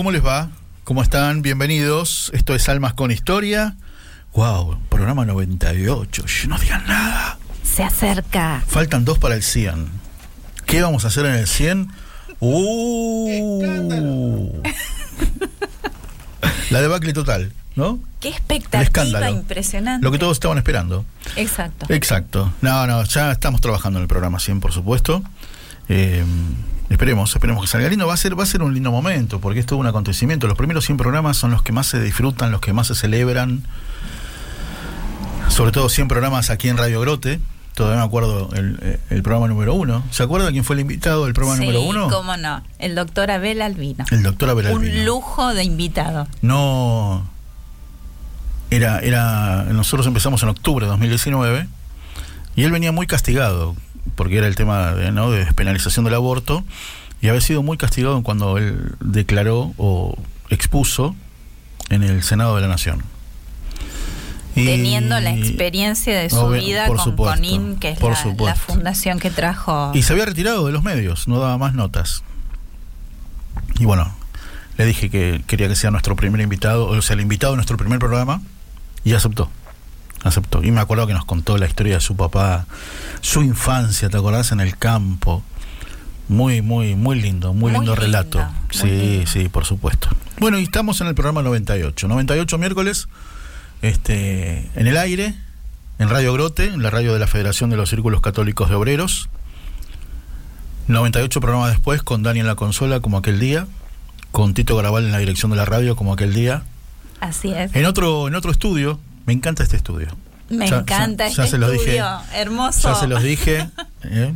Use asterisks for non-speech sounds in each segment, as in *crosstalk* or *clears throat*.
¿Cómo les va? ¿Cómo están? Bienvenidos. Esto es Almas con Historia. Wow, programa 98. Shh, No digan nada. Se acerca. Faltan dos para el 100. ¿Qué vamos a hacer en el 100? ¡Uh! La debacle total, ¿no? Qué expectativa escándalo. impresionante. Lo que todos estaban esperando. Exacto. Exacto. No, no, ya estamos trabajando en el programa 100, por supuesto. Eh, esperemos, esperemos que salga lindo. Va a ser, va a ser un lindo momento, porque es todo un acontecimiento. Los primeros 100 programas son los que más se disfrutan, los que más se celebran. Sobre todo 100 programas aquí en Radio Grote. Todavía me acuerdo el, eh, el programa número uno. ¿Se acuerda quién fue el invitado del programa sí, número uno? cómo no. El doctor Abel Albino. El doctor Abel Albino. Un lujo de invitado. No. Era, era. Nosotros empezamos en octubre de 2019 y él venía muy castigado, porque era el tema de, ¿no? de despenalización del aborto, y había sido muy castigado cuando él declaró o expuso en el Senado de la Nación. Y- Teniendo la experiencia de su vida con supuesto, CONIN, que es la, fundación que trajo. Y se había retirado de los medios, no daba más notas. Y bueno, le dije que quería que sea nuestro primer invitado, o sea, el invitado de nuestro primer programa, y aceptó. Aceptó. Y me acuerdo que nos contó la historia de su papá, su infancia, ¿te acordás? En el campo. Muy, muy, muy lindo, muy, Muy lindo relato. sí, lindo. sí, por supuesto. Bueno, y estamos en el programa 98. 98 miércoles, este, en el aire, en Radio Grote, en la radio de la Federación de los Círculos Católicos de Obreros. 98 programas después, con Dani en la consola, como aquel día, con Tito Garabal en la dirección de la radio, como aquel día. Así es. En otro, en otro estudio, me encanta este estudio. Me Ya- encanta ya- ya este se los dije. estudio. Hermoso. Ya se los dije. *laughs* ¿eh?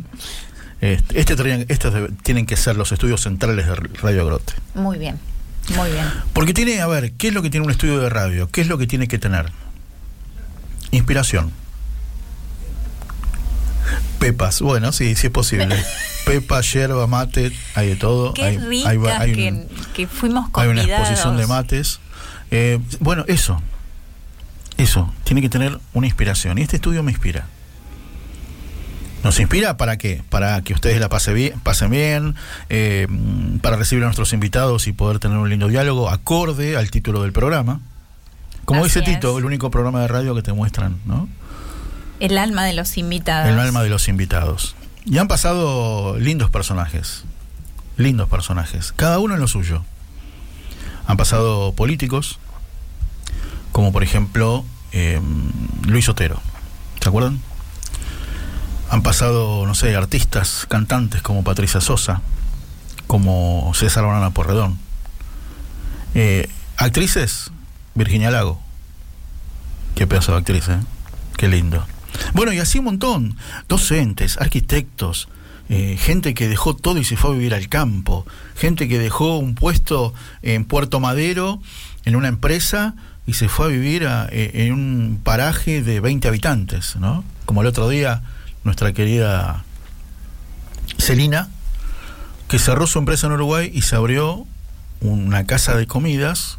Este, este estos tienen que ser los estudios centrales de Radio Grote. Muy bien. Muy bien. Porque tiene, a ver, ¿qué es lo que tiene un estudio de radio? ¿Qué es lo que tiene que tener? Inspiración. Pepas, bueno, sí, sí es posible. *laughs* Pepa, yerba, mate, hay de todo. Qué hay, hay hay un- que, que fuimos hay una convidados. exposición de mates. Eh, bueno, eso. Eso. Tiene que tener una inspiración. Y este estudio me inspira. ¿Nos inspira para qué? Para que ustedes la pasen bien, pasen bien eh, para recibir a nuestros invitados y poder tener un lindo diálogo acorde al título del programa. Como Así dice Tito, el único programa de radio que te muestran, ¿no? El alma de los invitados. El alma de los invitados. Y han pasado lindos personajes. Lindos personajes. Cada uno en lo suyo. Han pasado políticos, como por ejemplo eh, Luis Otero. ¿Se acuerdan? Han pasado, no sé, artistas, cantantes como Patricia Sosa, como César Banana Porredón. Eh, actrices, Virginia Lago. Qué pedazo de actriz, ¿eh? Qué lindo. Bueno, y así un montón. Docentes, arquitectos, eh, gente que dejó todo y se fue a vivir al campo. Gente que dejó un puesto en Puerto Madero, en una empresa, y se fue a vivir a- eh, en un paraje de 20 habitantes, ¿no? Como el otro día, nuestra querida Celina, que cerró su empresa en Uruguay y se abrió una casa de comidas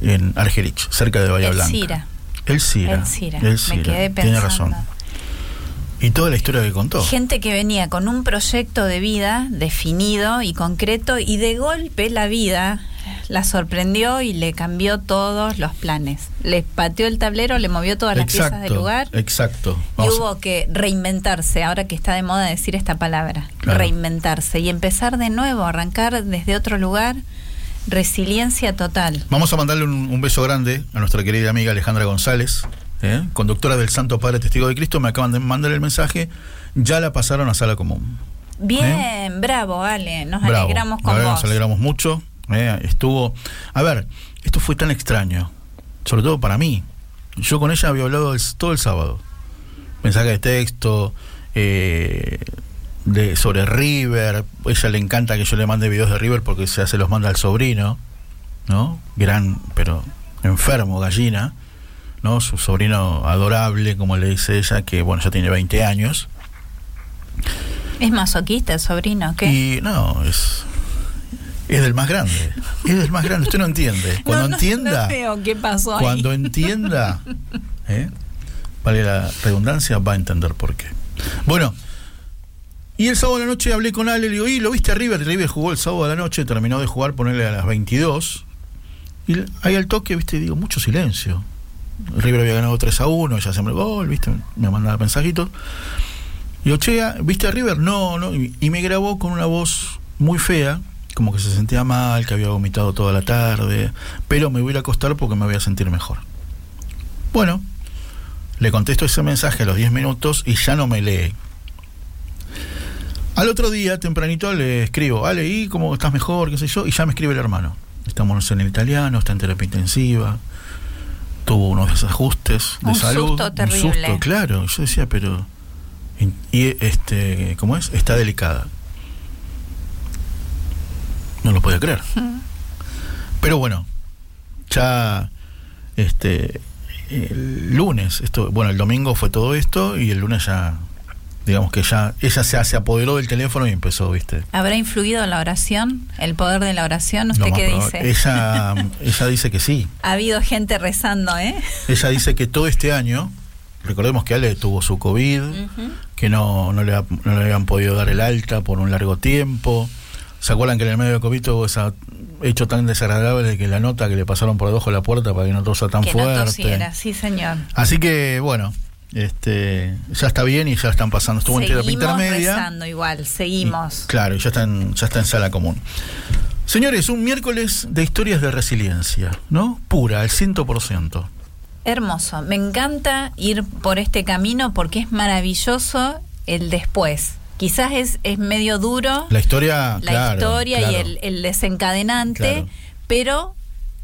en Argerich, cerca de Bahía El Blanca. Cira. El Cira. El Cira. El Me Cira. quedé Tiene pensando. razón. Y toda la historia que contó. Gente que venía con un proyecto de vida definido y concreto y de golpe la vida la sorprendió y le cambió todos los planes. Le pateó el tablero, le movió todas las piezas del lugar. Exacto. Y hubo que reinventarse, ahora que está de moda decir esta palabra, Claro. reinventarse y empezar de nuevo, arrancar desde otro lugar, resiliencia total. Vamos a mandarle un, un beso grande a nuestra querida amiga Alejandra González, ¿eh? conductora del Santo Padre Testigo de Cristo. Me acaban de mandar el mensaje. Ya la pasaron a sala común. Bien, bravo, Ale, nos Bravo. alegramos con verdad, vos. Nos alegramos mucho. ¿Eh? Estuvo. A ver, esto fue tan extraño, sobre todo para mí. Yo con ella había hablado el- todo el sábado. Mensaje de texto, eh, de, sobre River. ella le encanta que yo le mande videos de River porque se, se los manda al sobrino, ¿no? Gran, pero enfermo, gallina, ¿no? Su sobrino adorable, como le dice ella, que bueno, ya tiene 20 años. Es masoquista el sobrino, ¿qué? Y no, es. Es del más grande. Es del más grande. Usted no entiende. *laughs* Cuando No, no, entienda. no veo qué pasó ahí. cuando entienda. *laughs* ¿eh? Vale la redundancia, va a entender por qué. Bueno. Y el sábado a la noche hablé con Ale, le digo, ¿y lo viste a River? River jugó el sábado a la noche, terminó de jugar, ponerle a las 22. Y ahí al toque, viste, digo, mucho silencio. River había ganado 3 a 1, ya se me gol, viste, me mandaba mensajitos. Y digo, che, ¿viste a River? No, no. Y, y me grabó con una voz muy fea, como que se sentía mal, que había vomitado toda la tarde, pero me voy a ir a acostar porque me voy a sentir mejor. Bueno, le contesto ese mensaje a los 10 minutos y ya no me lee. Al otro día, tempranito, le escribo, Ale, ¿y cómo estás mejor? ¿Qué sé yo? Y ya me escribe el hermano. Estamos en el italiano, está en terapia intensiva, tuvo unos desajustes de Un salud. susto Un terrible. susto, claro. Yo decía, pero. Y este, ¿cómo es? Está delicada. No lo podía creer. Pero bueno, ya este el lunes, esto, bueno, el domingo fue todo esto y el lunes ya digamos que ya ella se, se apoderó del teléfono y empezó, ¿viste? ¿Habrá influido la oración? ¿El poder de la oración? ¿Usted qué dice? Ella *laughs* ella dice que sí. Ha habido gente rezando, ¿eh? Ella dice que todo este año, recordemos que Ale tuvo su COVID, que no, no, le, ha- no le habían podido dar el alta por un largo tiempo. ¿Se acuerdan que en el medio de COVID tuvo ese hecho tan desagradable de que la nota que le pasaron por debajo de la puerta para que no tosa tan que no fuerte? tosiera, sí, señor. Así que, bueno, este ya está bien y ya están pasando. Estuvo en terapia Seguimos intermedia. rezando igual, seguimos. Y, claro, ya está, en, ya está en sala común. Señores, un miércoles de historias de resiliencia, ¿no? Pura, al 100%. Hermoso. Me encanta ir por este camino porque es maravilloso el después. Quizás es, es medio duro La historia, la claro, historia y el, el desencadenante, Claro. pero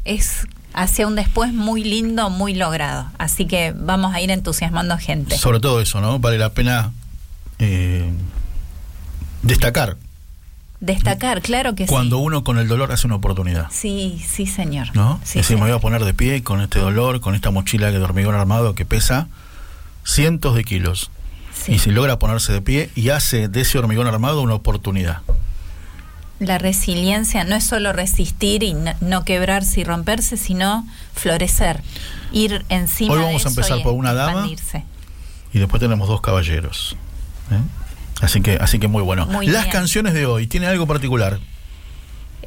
es hacia un después muy lindo, muy logrado. Así que vamos a ir entusiasmando gente. Sobre todo eso, ¿no? Vale la pena eh, destacar Destacar, claro que cuando sí. uno con el dolor hace una oportunidad, Sí, sí, señor. ¿no? Sí, es decir, me voy a poner de pie con este dolor, con esta mochila de hormigón armado que pesa cientos de kilos. Sí. Y si logra ponerse de pie y hace de ese hormigón armado una oportunidad. La resiliencia no es solo resistir y no, no quebrarse y romperse, sino florecer, ir encima Hoy vamos de a empezar por una dama. Y después tenemos dos caballeros. ¿eh? Así que, así que muy bueno. Muy Las bien. canciones de hoy tienen algo particular.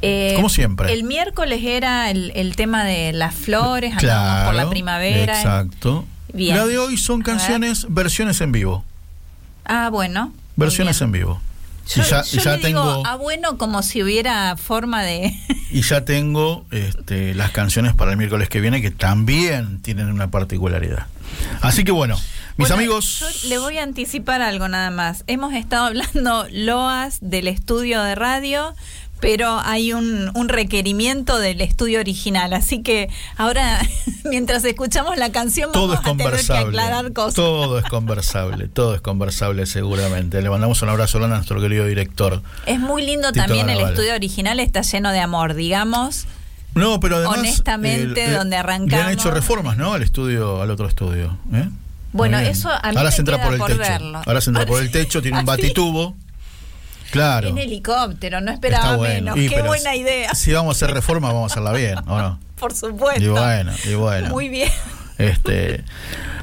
Eh, Como siempre. El miércoles era el, el tema de las flores, andábamos por la primavera. Exacto. Bien. La de hoy son canciones, versiones en vivo. Ah, bueno. Versiones en vivo. Yo, y ya, yo y ya le digo, tengo, ah, bueno, como si hubiera forma de... *laughs* y ya tengo este, las canciones para el miércoles que viene que también tienen una particularidad. Así que bueno, mis Bueno, amigos. Yo le voy a anticipar algo nada más. Hemos estado hablando loas del estudio de radio, pero hay un, un requerimiento del estudio original. Así que ahora, *laughs* mientras escuchamos la canción, Todo vamos es a tener que aclarar cosas. Todo es conversable, todo es conversable seguramente. Le mandamos un abrazo a nuestro querido director. Es muy lindo Tito también el estudio original, está lleno de amor, digamos. No, pero además. Honestamente, eh, donde Le han arrancamos- hecho reformas, ¿no? Al estudio, al otro estudio. ¿eh? Bueno, eso a mí Ahora me se entra queda por el por techo. verlo. Ahora se entra por el *laughs* techo, tiene un batitubo. Claro. En helicóptero, no esperaba bueno. menos. Y, Qué buena idea. Si vamos a hacer reforma, vamos a hacerla bien, ¿o no? *laughs* Por supuesto. Y bueno, y bueno. Muy bien. Este,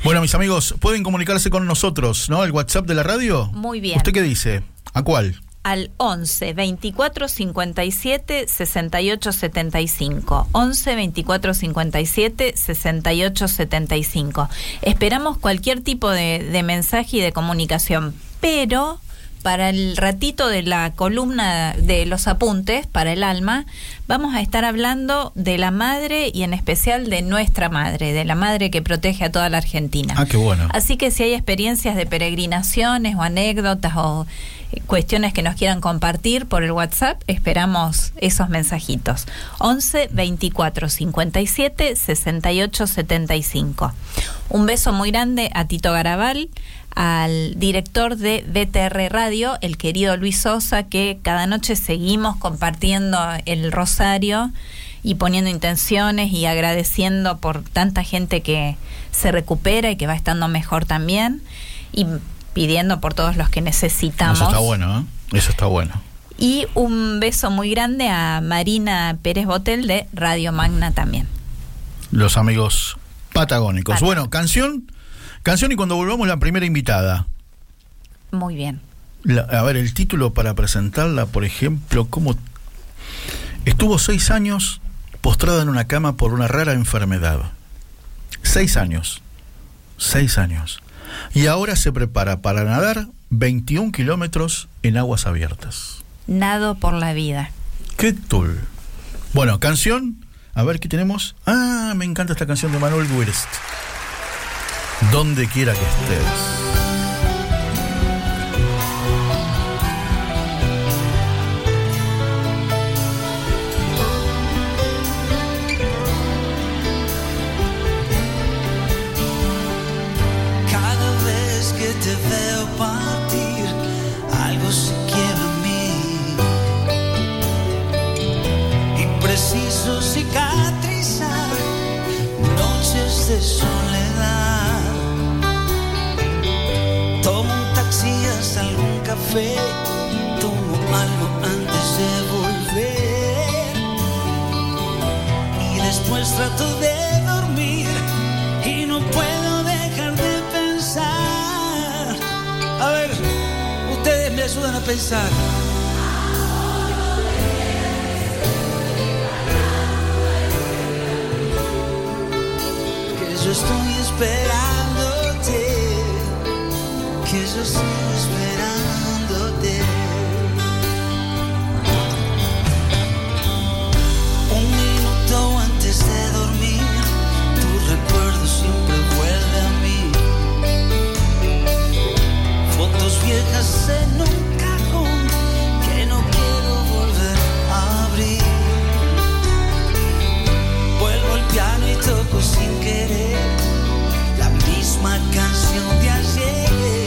bueno, mis amigos, pueden comunicarse con nosotros, ¿no? El WhatsApp de la radio. Muy bien. ¿Usted qué dice? ¿A cuál? al 11 24 57 68 75. 11 24 57 68 75. Esperamos cualquier tipo de, de mensaje y de comunicación, pero para el ratito de la columna de los apuntes para el alma, vamos a estar hablando de la madre y en especial de nuestra madre, de la madre que protege a toda la Argentina. Ah, qué bueno. Así que si hay experiencias de peregrinaciones o anécdotas o eh, cuestiones que nos quieran compartir por el WhatsApp, esperamos esos mensajitos. 11 24 57 68 75. Un beso muy grande a Tito Garabal, al director de BTR Radio, el querido Luis Sosa, que cada noche seguimos compartiendo el rosario y poniendo intenciones y agradeciendo por tanta gente que se recupera y que va estando mejor también y pidiendo por todos los que necesitamos. Eso está bueno, ¿eh? Eso está bueno. Y un beso muy grande a Marina Pérez Botel de Radio Magna también. Los amigos patagónicos. Bueno, canción, canción y cuando volvamos la primera invitada. Muy bien. La- a ver, el título para presentarla, por ejemplo, ¿cómo estuvo seis años postrada en una cama por una rara enfermedad? Seis años. Seis años. Y ahora se prepara para nadar 21 kilómetros en aguas abiertas. Nado por la vida. ¿Qué tul? Bueno, canción. A ver qué tenemos. Ah, me encanta esta canción de Manuel Wirst. Donde quiera que estés. Tomo algo antes de volver. Y después trato de dormir y no puedo dejar de pensar. A ver, ustedes me ayudan a pensar. Que yo estoy esperándote, que yo estoy esperándote. Fotos viejas en un cajón que no quiero volver a abrir. Vuelvo al piano y toco sin querer la misma canción de ayer.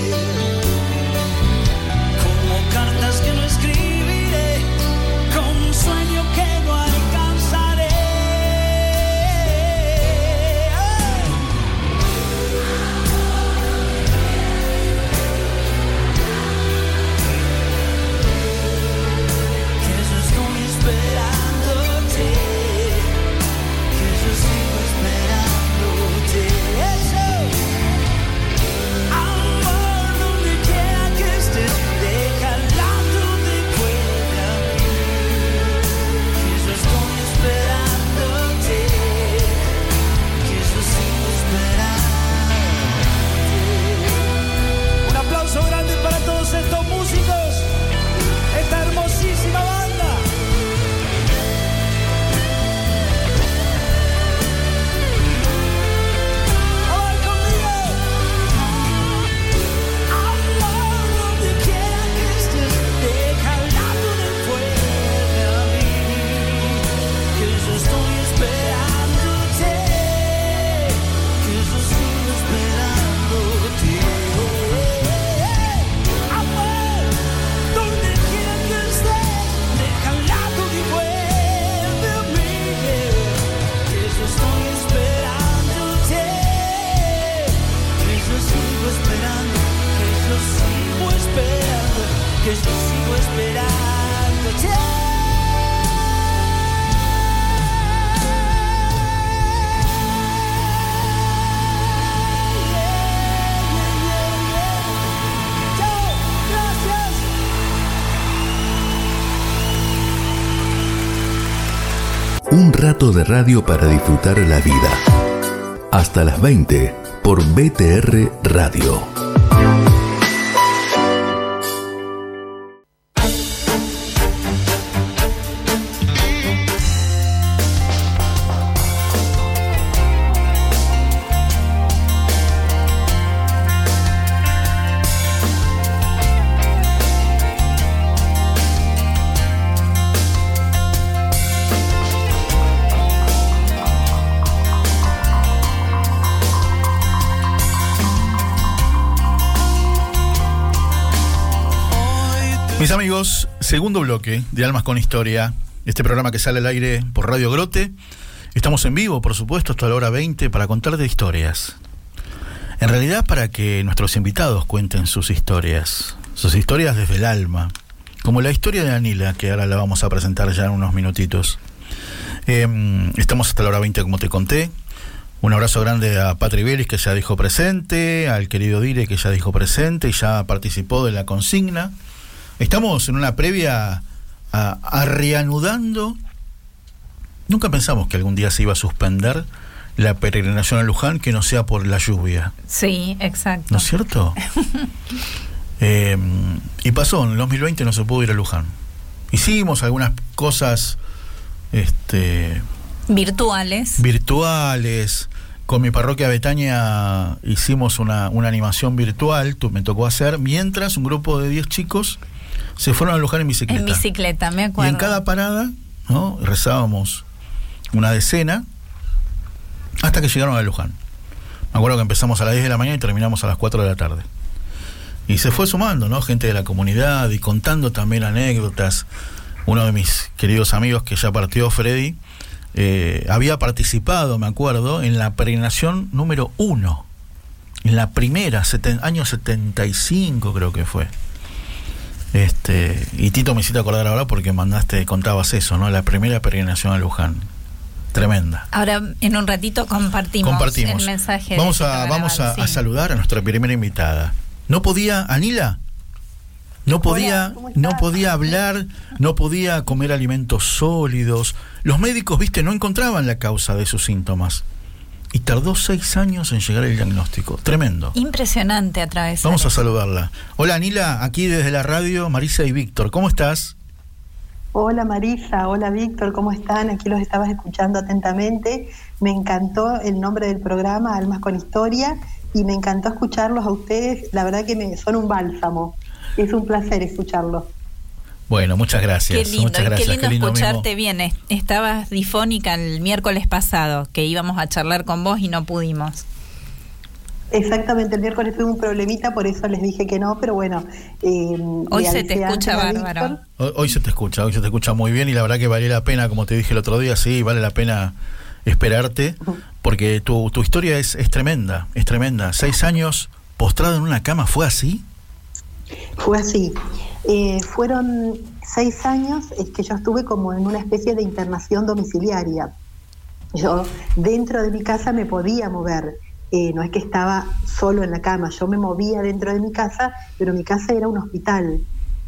De radio para disfrutar la vida. Hasta las 20 por BTR Radio. Segundo bloque de Almas con Historia, este programa que sale al aire por Radio Grote. Estamos en vivo, por supuesto, hasta la hora 20 para contarte historias. En realidad para que nuestros invitados cuenten sus historias, sus historias desde el alma, como la historia de Anila, que ahora la vamos a presentar ya en unos minutitos. Eh, estamos hasta la hora 20, como te conté. Un abrazo grande a Patri Vélez, que ya dijo presente, al querido Dire, que ya dijo presente y ya participó de la consigna. Estamos en una previa a, a, reanudando. Nunca pensamos que algún día se iba a suspender la peregrinación a Luján que no sea por la lluvia. Sí, exacto. ¿No es cierto? *laughs* eh, y pasó, en el 2020 no se pudo ir a Luján. Hicimos algunas cosas este, virtuales. Virtuales. Con mi parroquia Betania hicimos una, una animación virtual, tú, me tocó hacer, mientras un grupo de 10 chicos se fueron a Luján en bicicleta. En bicicleta, me acuerdo. Y en cada parada, ¿no? Rezábamos una decena hasta que llegaron a Luján. Me acuerdo que empezamos a las 10 de la mañana y terminamos a las 4 de la tarde. Y se fue sumando, ¿no? Gente de la comunidad y contando también anécdotas. Uno de mis queridos amigos que ya partió, Freddy, eh, había participado, me acuerdo, en la peregrinación número 1. En la primera, seten, año 75 creo que fue. Este, y Tito me hiciste acordar ahora porque mandaste, contabas eso, ¿no? La primera peregrinación a Luján. Tremenda. Ahora, en un ratito compartimos, compartimos. el mensaje. Vamos, a, vamos a, sí. a, saludar a nuestra primera invitada. ¿No podía, Anila? No podía, Hola, no podía hablar, no podía comer alimentos sólidos. Los médicos, viste, no encontraban la causa de sus síntomas. Y tardó seis años en llegar el diagnóstico. Tremendo. Impresionante a través. Vamos a saludarla. Hola, Anila, aquí desde la radio, Marisa y Víctor. ¿Cómo estás? Hola Marisa, hola Víctor, ¿cómo están? Aquí los estabas escuchando atentamente. Me encantó el nombre del programa, Almas con Historia, y me encantó escucharlos a ustedes. La verdad que me son un bálsamo. Es un placer escucharlos. Bueno, muchas gracias. Qué lindo, muchas gracias. qué lindo, qué lindo escucharte mismo. bien. Estabas difónica el miércoles pasado, que íbamos a charlar con vos y no pudimos. Exactamente, el miércoles tuve un problemita, por eso les dije que no, pero bueno. Eh, hoy se te escucha bárbaro. Hoy, hoy, se te escucha, hoy se te escucha muy bien y la verdad que vale la pena, como te dije el otro día, sí, vale la pena esperarte, porque tu, tu historia es, es tremenda, es tremenda. Seis años postrado en una cama, ¿fue así? Fue así. Eh, fueron seis años que yo estuve como en una especie de internación domiciliaria. Yo dentro de mi casa me podía mover, eh, no es que estaba solo en la cama, yo me movía dentro de mi casa, pero mi casa era un hospital,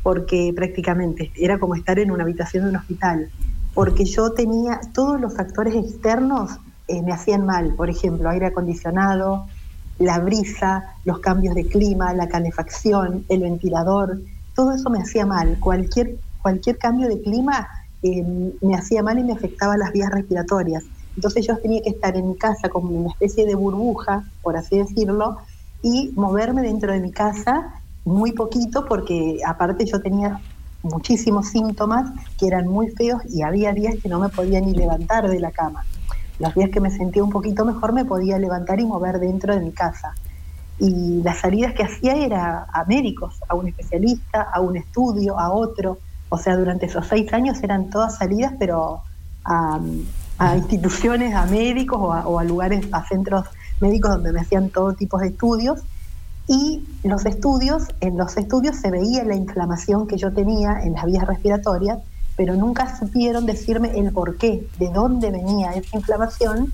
porque prácticamente era como estar en una habitación de un hospital, porque yo tenía todos los factores externos eh, me hacían mal, por ejemplo, aire acondicionado, la brisa, los cambios de clima, la calefacción, el ventilador, todo eso me hacía mal. Cualquier, cualquier cambio de clima eh, me hacía mal y me afectaba las vías respiratorias. Entonces yo tenía que estar en mi casa como una especie de burbuja, por así decirlo, y moverme dentro de mi casa muy poquito porque aparte yo tenía muchísimos síntomas que eran muy feos y había días que no me podía ni levantar de la cama. Los días que me sentía un poquito mejor me podía levantar y mover dentro de mi casa. Y las salidas que hacía era a médicos, a un especialista, a un estudio, a otro. O sea, durante esos seis años eran todas salidas, pero a, a instituciones, a médicos o a, o a, lugares, a centros médicos donde me hacían todo tipo de estudios. Y los estudios, en los estudios se veía la inflamación que yo tenía en las vías respiratorias, pero nunca supieron decirme el por qué, de dónde venía esa inflamación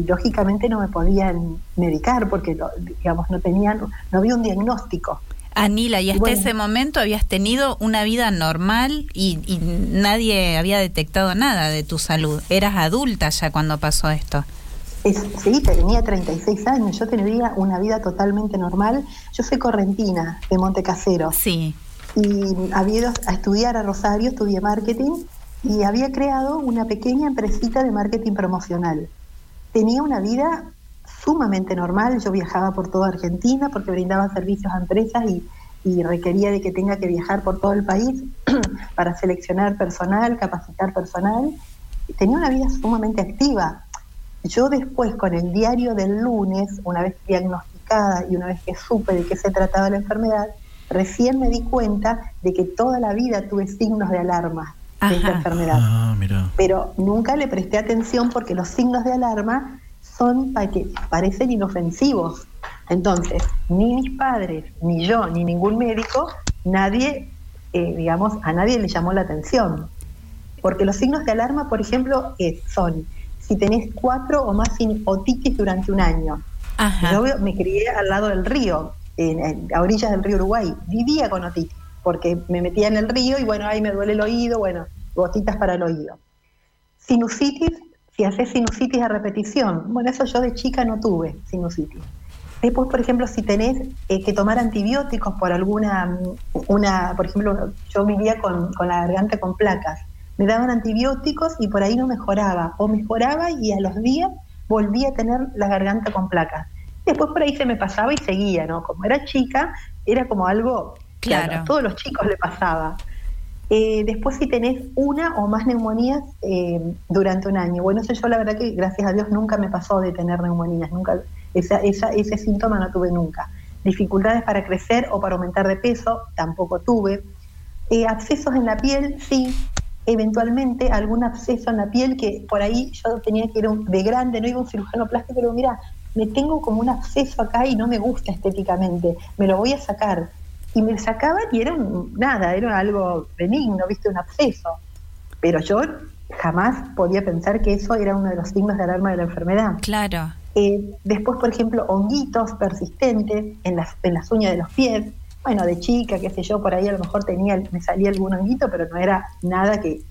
y lógicamente no me podían medicar porque digamos no tenían no había un diagnóstico Anila, y hasta bueno. ese momento habías tenido una vida normal y, y nadie había detectado nada de tu salud. Eras adulta ya cuando pasó esto. Es- sí, tenía 36 años, yo tenía una vida totalmente normal. Yo soy correntina de Montecasero Sí. y había ido a estudiar a Rosario, estudié marketing y había creado una pequeña empresita de marketing promocional. Tenía una vida sumamente normal, yo viajaba por toda Argentina porque brindaba servicios a empresas y, requería de que tenga que viajar por todo el país *clears throat* para seleccionar personal, capacitar personal. Tenía una vida sumamente activa. Yo después, con el diario del lunes, una vez diagnosticada y una vez que supe de qué se trataba la enfermedad, recién me di cuenta de que toda la vida tuve signos de alarma de esta enfermedad. Ah, mira. Pero nunca le presté atención porque los signos de alarma son pa- que parecen inofensivos. Entonces, ni mis padres, ni yo, ni ningún médico, nadie, eh, digamos, a nadie le llamó la atención. Porque los signos de alarma, por ejemplo, es- son si tenés cuatro o más sin- otitis durante un año. Ajá. Yo me crié al lado del río, en, en- a orillas del río Uruguay. Vivía con otitis, porque me metía en el río y bueno, ahí me duele el oído, bueno, gotitas para el oído. Sinusitis, si haces sinusitis a repetición, bueno, eso yo de chica no tuve sinusitis. Después, por ejemplo, si tenés eh, que tomar antibióticos por alguna, una, por ejemplo, yo vivía con, con la garganta con placas, me daban antibióticos y por ahí no mejoraba, o mejoraba y a los días volvía a tener la garganta con placas. Después por ahí se me pasaba y seguía, ¿no? Como era chica, era como algo, Claro. a todos los chicos le pasaba. Eh, después si tenés una o más neumonías eh, durante un año. Bueno, eso yo la verdad que gracias a Dios nunca me pasó de tener neumonías, nunca esa, esa- ese síntoma no tuve nunca. Dificultades para crecer o para aumentar de peso, tampoco tuve. Eh, abscesos en la piel, sí. Eventualmente algún absceso en la piel que por ahí yo tenía que ir un- de grande, no iba a un cirujano plástico, pero mira, me tengo como un absceso acá y no me gusta estéticamente, me lo voy a sacar. Y me sacaban y era un- nada, era algo benigno, viste, un absceso. Pero yo jamás podía pensar que eso era uno de los signos de alarma de la enfermedad. Claro. Eh, después, por ejemplo, honguitos persistentes en las, en las uñas de los pies. Bueno, de chica, qué sé yo, por ahí a lo mejor tenía, me salía algún honguito, pero no era nada que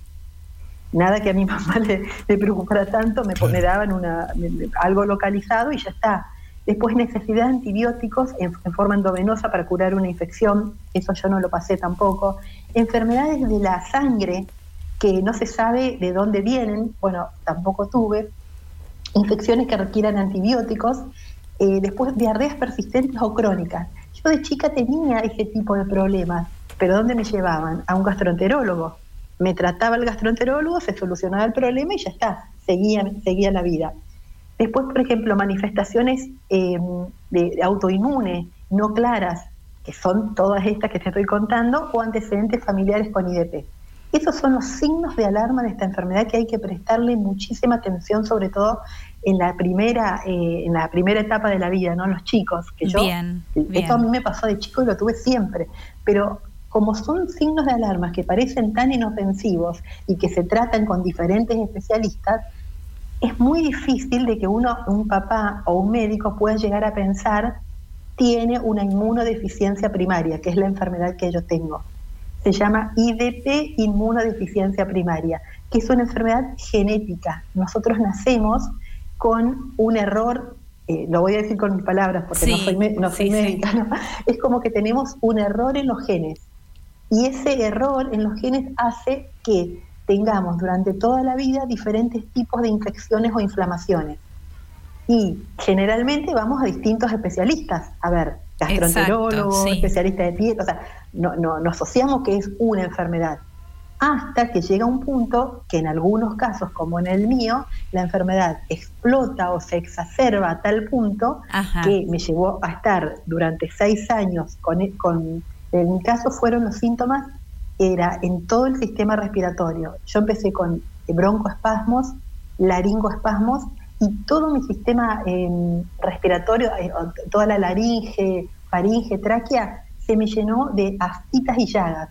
nada que a mi mamá *laughs* le, le preocupara tanto, me, me daban una, me- me- algo localizado y ya está. Después necesidad de antibióticos en, forma endovenosa para curar una infección, eso yo no lo pasé tampoco. Enfermedades de la sangre que no se sabe de dónde vienen, bueno, tampoco tuve infecciones que requieran antibióticos, eh, después diarreas persistentes o crónicas. Yo de chica tenía ese tipo de problemas, pero ¿dónde me llevaban? A un gastroenterólogo. Me trataba el gastroenterólogo, se solucionaba el problema y ya está, seguía, seguía la vida. Después, por ejemplo, manifestaciones eh, de, de autoinmune no claras, que son todas estas que te estoy contando, o antecedentes familiares con IDP. Esos son los signos de alarma de esta enfermedad que hay que prestarle muchísima atención, sobre todo en la primera, eh, en la primera etapa de la vida, ¿no? Los chicos, que yo, Bien, bien. esto a mí me pasó de chico y lo tuve siempre, pero como son signos de alarma que parecen tan inofensivos y que se tratan con diferentes especialistas, es muy difícil de que uno, un papá o un médico pueda llegar a pensar tiene una inmunodeficiencia primaria, que es la enfermedad que yo tengo. Se llama IDP, inmunodeficiencia primaria, que es una enfermedad genética. Nosotros nacemos con un error, eh, lo voy a decir con mis palabras porque no soy, me- no soy sí, sí. médica, ¿no? es como que tenemos un error en los genes. Y ese error en los genes hace que tengamos durante toda la vida diferentes tipos de infecciones o inflamaciones. Y generalmente vamos a distintos especialistas, a ver, gastroenterólogo, Exacto, sí. especialista de piel, o sea, no, no, no asociamos que es una enfermedad. Hasta que llega un punto que en algunos casos, como en el mío, la enfermedad explota o se exacerba a tal punto Ajá. que me llevó a estar durante seis años con, e, con en mi caso fueron los síntomas, era en todo el sistema respiratorio. Yo empecé con broncoespasmos, laringoespasmos y todo mi sistema eh, respiratorio, eh, toda la laringe, faringe, tráquea, se me llenó de aftitas y llagas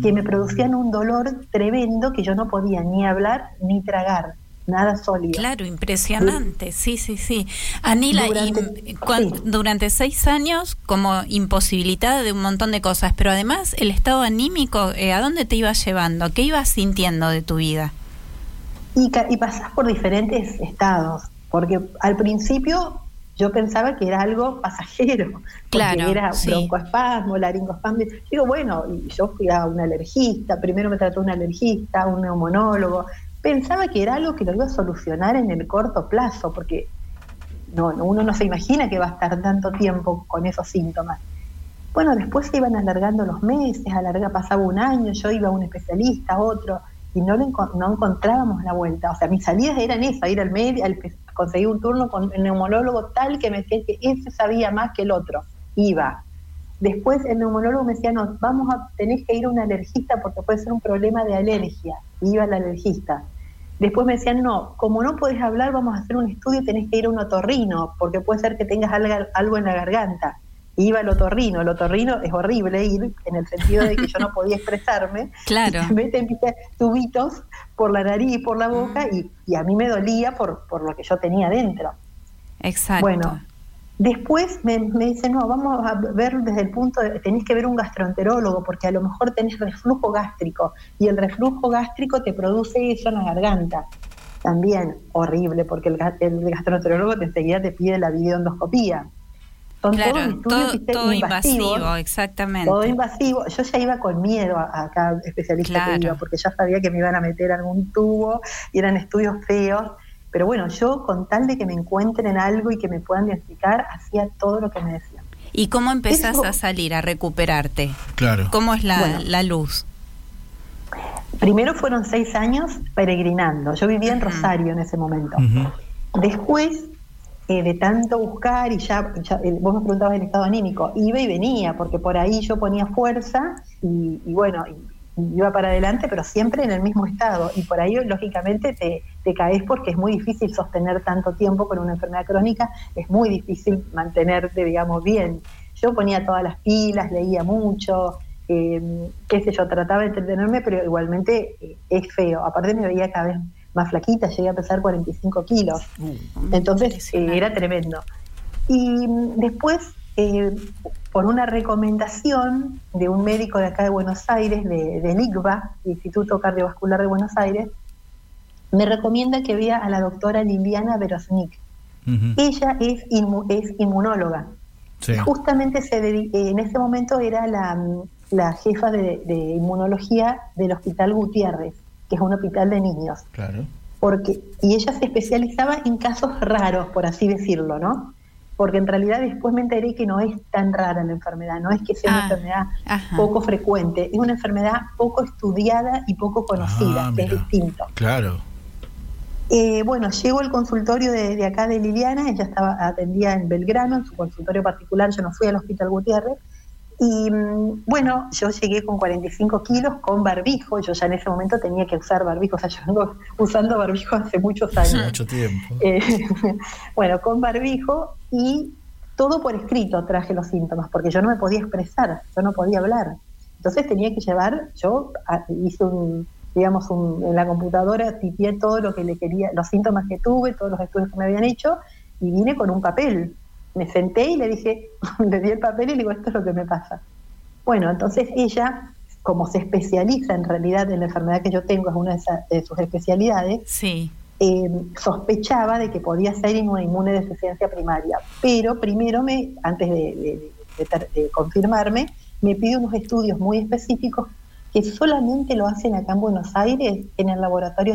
que me producían un dolor tremendo que yo no podía ni hablar ni tragar. Nada sólido. Claro, impresionante, sí, sí, sí. Anila, durante, y durante seis años como imposibilitada de un montón de cosas, pero además el estado anímico, eh, ¿a dónde te ibas llevando? ¿Qué ibas sintiendo de tu vida? Y, y pasás por diferentes estados, porque al principio yo pensaba que era algo pasajero, *laughs* claro, era broncoespasmo, laringoespasmo. Digo, bueno, yo fui a un alergista, primero me trató un alergista, un neumonólogo. Pensaba que era algo que lo iba a solucionar en el corto plazo, porque no, uno no se imagina que va a estar tanto tiempo con esos síntomas. Bueno, después se iban alargando los meses, alarga, pasaba un año, yo iba a un especialista, otro, y no, no encontrábamos la vuelta. O sea, mis salidas eran eso, ir al médico, al, conseguí un turno con el neumólogo tal que me decía que ese sabía más que el otro. Iba. Después el neumólogo me decía, no, vamos a, tenés que ir a un alergista porque puede ser un problema de alergia. Iba al alergista. Después me decían, no, como no puedes hablar, vamos a hacer un estudio, tenés que ir a un otorrino, porque puede ser que tengas algo en la garganta iba al otorrino. El otorrino es horrible ir en el sentido de que yo no *laughs* podía expresarme. Claro. Y me meten tubitos por la nariz, por la boca, y, y, a mí me dolía por, por lo que yo tenía dentro. Exacto. Bueno, después me, me dicen, no, vamos a ver desde el punto de, tenés que ver un gastroenterólogo, porque a lo mejor tenés reflujo gástrico, y el reflujo gástrico te produce eso en la garganta. También horrible, porque el, el gastroenterólogo te enseguida te pide la videoendoscopía claro, todo, invasivo, exactamente. Todo invasivo. Yo ya iba con miedo a, cada especialista que iba, porque ya sabía que me iban a meter algún tubo y eran estudios feos. Pero bueno, yo con tal de que me encuentren algo y que me puedan diagnosticar, hacía todo lo que me decían. ¿Y cómo empezás a salir, a recuperarte? Claro. ¿Cómo es la, luz? Primero fueron seis años peregrinando. Yo vivía en Rosario en ese momento. Después eh, de tanto buscar y ya, eh, vos me preguntabas el estado anímico, iba y venía, porque por ahí yo ponía fuerza y, bueno, iba para adelante, pero siempre en el mismo estado. Y por ahí, lógicamente, te, te caes porque es muy difícil sostener tanto tiempo con una enfermedad crónica, es muy difícil mantenerte, digamos, bien. Yo ponía todas las pilas, leía mucho, eh, qué sé yo, trataba de entretenerme, pero igualmente es feo. Aparte me veía cada vez más flaquita, llegué a pesar 45 kilos. Entonces eh, era tremendo. Y después, eh, por una recomendación de un médico de acá de Buenos Aires, de, del ICBA, Instituto Cardiovascular de Buenos Aires, me recomienda que vea a la doctora Liliana Verosnik. Ella es, es inmunóloga. Justamente se en ese momento era la, la jefa de, de inmunología del Hospital Gutiérrez que es un hospital de niños. Claro. Porque, y ella se especializaba en casos raros, por así decirlo, ¿no? Porque en realidad después me enteré que no es tan rara la enfermedad, no es que sea una ah, enfermedad poco frecuente, es una enfermedad poco estudiada y poco conocida, ah, que es distinto. Claro. Eh, bueno, llego al consultorio de, de, acá de Liliana, ella estaba atendía en Belgrano, en su consultorio particular, yo no fui al Hospital Gutiérrez, y mm, bueno, yo llegué con 45 kilos con barbijo, yo ya en ese momento tenía que usar barbijo, o sea, *laughs* yo vengo usando barbijo hace muchos años. Mucho tiempo. *laughs* Eh, *laughs* bueno, con barbijo y todo por escrito traje los síntomas, porque yo no me podía expresar, yo no podía hablar. Entonces tenía que llevar, yo hice un, digamos, un, en la computadora, tipié todo lo que le quería, los síntomas que tuve, todos los estudios que me habían hecho, y vine con un papel me senté y le dije, *laughs* le di el papel y le digo, esto es lo que me pasa. Bueno, entonces ella, como se especializa en realidad en la enfermedad que yo tengo, es una de, sus especialidades, sí. Eh, sospechaba de que podía ser una inmunodeficiencia primaria. Pero primero, me, antes de, confirmarme, me pide unos estudios muy específicos que solamente lo hacen acá en Buenos Aires en el laboratorio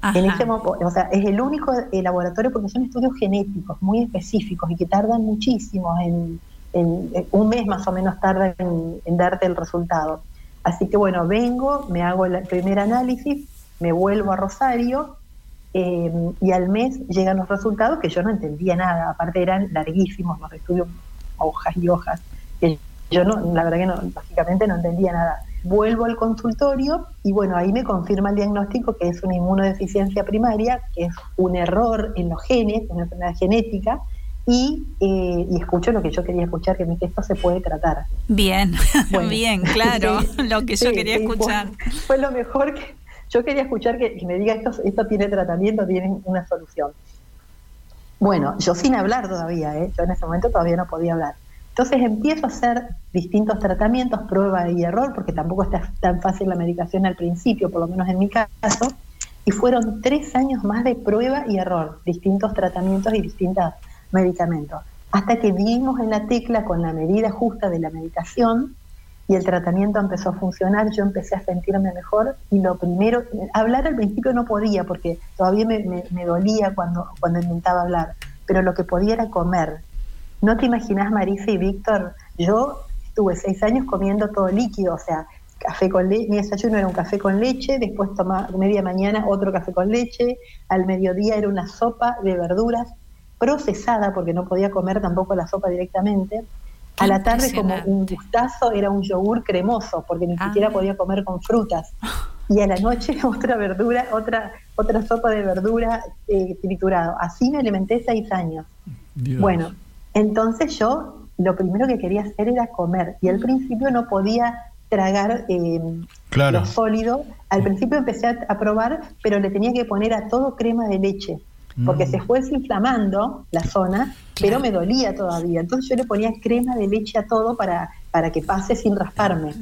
Estambulian. En este, o sea, es el único eh, laboratorio porque son estudios genéticos muy específicos y que tardan muchísimo, en, un mes más o menos tarda en, darte el resultado. Así que bueno, vengo, me hago el primer análisis, me vuelvo a Rosario em, y al mes llegan los resultados que yo no entendía nada, aparte eran larguísimos los estudios, hojas y hojas, que yo no, la verdad que no, lógicamente no entendía nada vuelvo al consultorio y bueno, ahí me confirma el diagnóstico que es una inmunodeficiencia primaria, que es un error en los genes, una enfermedad genética, y, eh, y, escucho lo que yo quería escuchar, que, esto se puede tratar. Bien, *laughs* bien, *laughs* claro, lo que yo quería escuchar. Fue, lo mejor que yo quería escuchar que, que me diga esto, esto tiene tratamiento, tiene una solución. Bueno, yo sin hablar todavía, ¿eh? yo en ese momento todavía no podía hablar. Entonces empiezo a hacer distintos tratamientos, prueba y error, porque tampoco está tan fácil la medicación al principio, por lo menos en mi caso, y fueron tres años más de prueba y error, distintos tratamientos y distintos medicamentos, hasta que dimos en la tecla con la medida justa de la medicación y el tratamiento empezó a funcionar, yo empecé a sentirme mejor y lo primero, hablar al principio no podía porque todavía me, dolía cuando, cuando intentaba hablar, pero lo que podía era comer. No te imaginas, Marisa y Víctor, yo estuve seis años comiendo todo líquido, o sea, café con leche, mi desayuno era un café con leche, después tomaba media mañana otro café con leche, al mediodía era una sopa de verduras procesada porque no podía comer tampoco la sopa directamente a la tarde como un gustazo era un yogur cremoso, porque ni siquiera ah. podía comer con frutas. Y a la noche *laughs* otra verdura, otra, otra sopa de verdura eh, triturado. Así me alimenté seis años. Bueno, entonces yo lo primero que quería hacer era comer. Y al principio no podía tragar eh, lo sólido. Al principio empecé a probar, pero le tenía que poner a todo crema de leche porque mm. se fue desinflamando la zona, pero me dolía todavía. Entonces yo le ponía crema de leche a todo para, para que pase sin rasparme.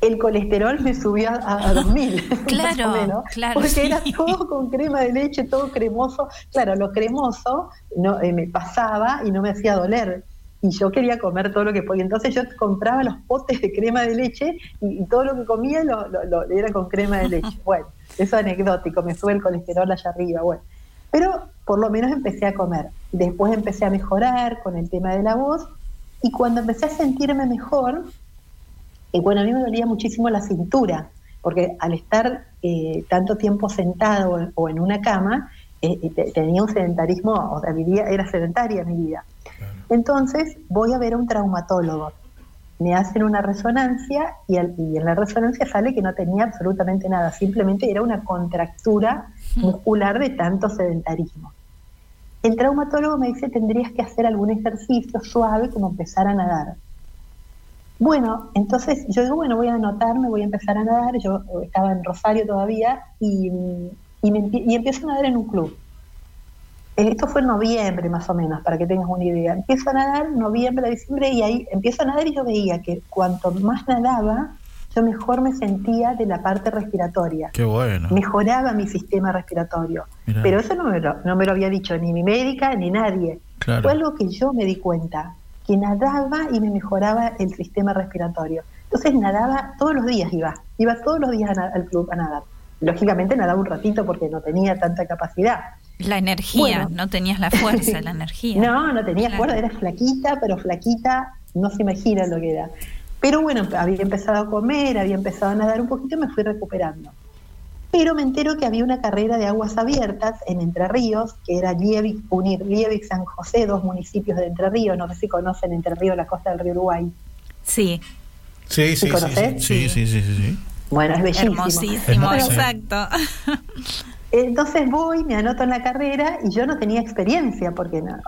El colesterol me subió a, a 2000, *laughs* claro, claro, porque era todo con crema de leche, todo cremoso. Claro, lo cremoso no, eh, me pasaba y no me hacía doler y yo quería comer todo lo que podía. Entonces yo compraba los potes de crema de leche y, todo lo que comía lo, lo, era con crema de leche. *laughs* Bueno, eso es anecdótico, me sube el colesterol allá arriba. Bueno, pero por lo menos empecé a comer. Después empecé a mejorar con el tema de la voz y cuando empecé a sentirme mejor, eh, bueno, a mí me dolía muchísimo la cintura, porque al estar eh, tanto tiempo sentado o en una cama, eh, tenía un sedentarismo, o sea, mi era sedentaria mi vida. Entonces voy a ver a un traumatólogo. Me hacen una resonancia y, y en la resonancia sale que no tenía absolutamente nada, simplemente era una contractura muscular de tanto sedentarismo. El traumatólogo me dice tendrías que hacer algún ejercicio suave como empezar a nadar. Bueno, entonces yo digo, bueno, voy a anotarme, voy a empezar a nadar. Yo estaba en Rosario todavía y, y, empiezo a nadar en un club. Esto fue en noviembre más o menos, para que tengas una idea. Empiezo a nadar noviembre, diciembre y ahí empiezo a nadar y yo veía que cuanto más nadaba, yo mejor me sentía de la parte respiratoria. Qué bueno. Mejoraba mi sistema respiratorio. Pero eso no me, lo, no me lo había dicho ni mi médica ni nadie. Fue algo que yo me di cuenta, que nadaba y me mejoraba el sistema respiratorio. Entonces nadaba todos los días, iba. Iba todos los días al club a nadar. Lógicamente nadaba un ratito porque no tenía tanta capacidad. La energía, no tenías la fuerza, la *laughs* energía. No, no tenía fuerza, era flaquita, pero flaquita, no se imagina lo que era. Pero bueno, había empezado a comer, había empezado a nadar un poquito y me fui recuperando. Pero me entero que había una carrera de aguas abiertas en Entre Ríos, que era Liebig, unir Liebig San José, dos municipios de Entre Ríos, no sé si conocen Entre Ríos, la costa del río Uruguay. Sí. Sí, sí, sí, sí, sí, sí, sí, Bueno, es bellísimo. Hermosísimo, exacto. Entonces voy, me anoto en la carrera y yo no tenía experiencia porque no,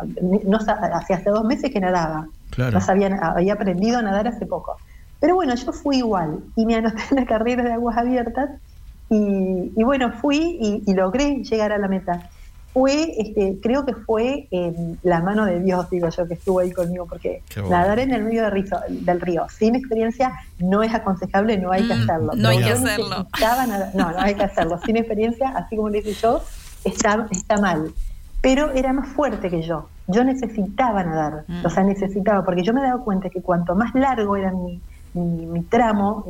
no hacía hace dos meses que nadaba. No sabía, había aprendido a nadar hace poco. Pero bueno, yo fui igual y me anoté en la carrera de aguas abiertas y, bueno, fui y, logré llegar a la meta. Fue, este, creo que fue la mano de Dios, digo yo, que estuvo ahí conmigo, porque nadar en el medio del río, del río sin experiencia no es aconsejable, no hay que mm, hacerlo. no hay que hacerlo. no, no hay que hacerlo. Sin experiencia, así como le dije yo, está, está mal. Pero era más fuerte que yo. Yo necesitaba nadar, mm. o sea, necesitaba, porque yo me he dado cuenta que cuanto más largo era mi, mi, tramo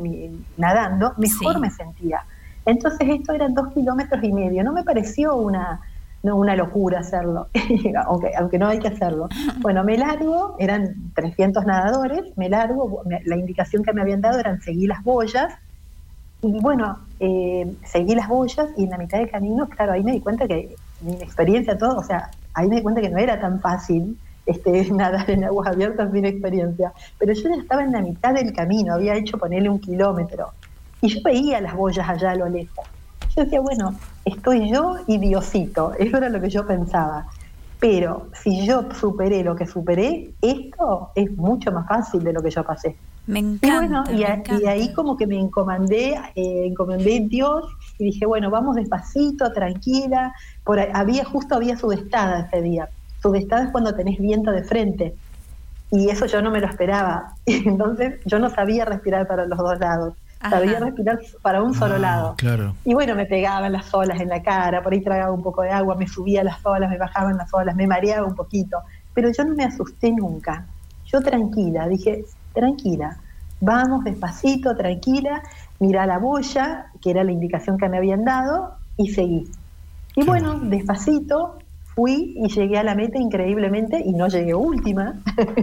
nadando, mejor me sentía. Entonces esto eran dos kilómetros y medio. No me pareció una, una locura hacerlo, *laughs* aunque, aunque no hay que hacerlo. Bueno, me largo, eran 300 nadadores, me largo, la indicación que me habían dado eran seguir las boyas. Y bueno, eh, seguí las boyas y en la mitad del camino, claro, ahí me di cuenta que mi experiencia, todo, o sea, ahí me di cuenta que no era tan fácil este, *laughs* nadar en aguas abiertas sin experiencia. Pero yo ya estaba en la mitad del camino, había hecho ponerle un kilómetro. Y yo veía las boyas allá a lo lejos. Yo decía, bueno, estoy yo y Diosito. *laughs* Eso era lo que yo pensaba. Pero si yo superé lo que superé, esto es mucho más fácil de lo que yo pasé. Me encanta. Y bueno, y, ahí como que me encomendé, eh, encomendé Dios y dije, bueno, vamos despacito, tranquila. Por ahí- había, justo había sudestada ese día. Sudestada es cuando tenés viento de frente. Y eso yo no me lo esperaba. *laughs* Entonces yo no sabía respirar para los dos lados. Ajá. Sabía respirar para un solo Ah, lado. Claro. Y bueno, me pegaban las olas en la cara, por ahí tragaba un poco de agua, me subía las olas, me bajaban las olas, me mareaba un poquito. Pero yo no me asusté nunca. Yo tranquila, dije, tranquila, vamos despacito, tranquila, mira la boya, que era la indicación que me habían dado, y seguí. Y bueno, despacito fui y llegué a la meta increíblemente y no llegué última.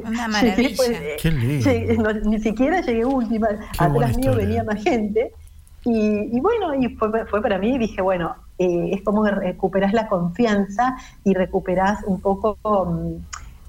Una *laughs* Llegué, maravilla. pues, eh, Qué lindo. llegué- no, ni siquiera llegué última. Atrás mío historia. venía más gente. Y, y bueno, y fue, fue para mí, dije, bueno, eh, es como que recuperás la confianza y recuperás un poco mm,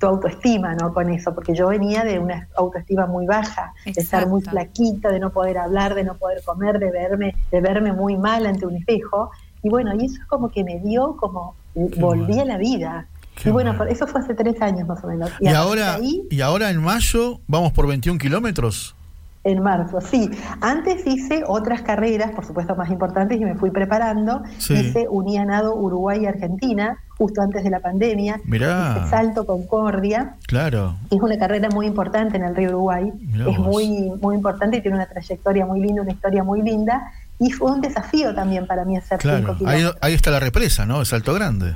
tu autoestima, ¿no? Con eso, porque yo venía de una autoestima muy baja, de estar muy flaquita, de no poder hablar, de no poder comer, de verme, de verme muy mal ante un espejo. Y bueno, y eso es como que me dio como, volví bueno. a la vida. Qué y bueno, bueno. eso fue hace tres años más o menos. Y ahora, ahí, y ahora en mayo vamos por 21 kilómetros. en marzo, sí. Antes hice otras carreras, por supuesto más importantes, y me fui preparando. Sí. Hice Unía Nado Uruguay y Argentina, justo antes de la pandemia. Mirá. Hice Salto Concordia, Claro. es una carrera muy importante en el río Uruguay. Mirá es vos. muy, muy importante y tiene una trayectoria muy linda, una historia muy linda. Y fue un desafío también para mí hacer Claro. cinco Ahí, kilómetros. ahí está la represa, ¿no? El Salto Grande.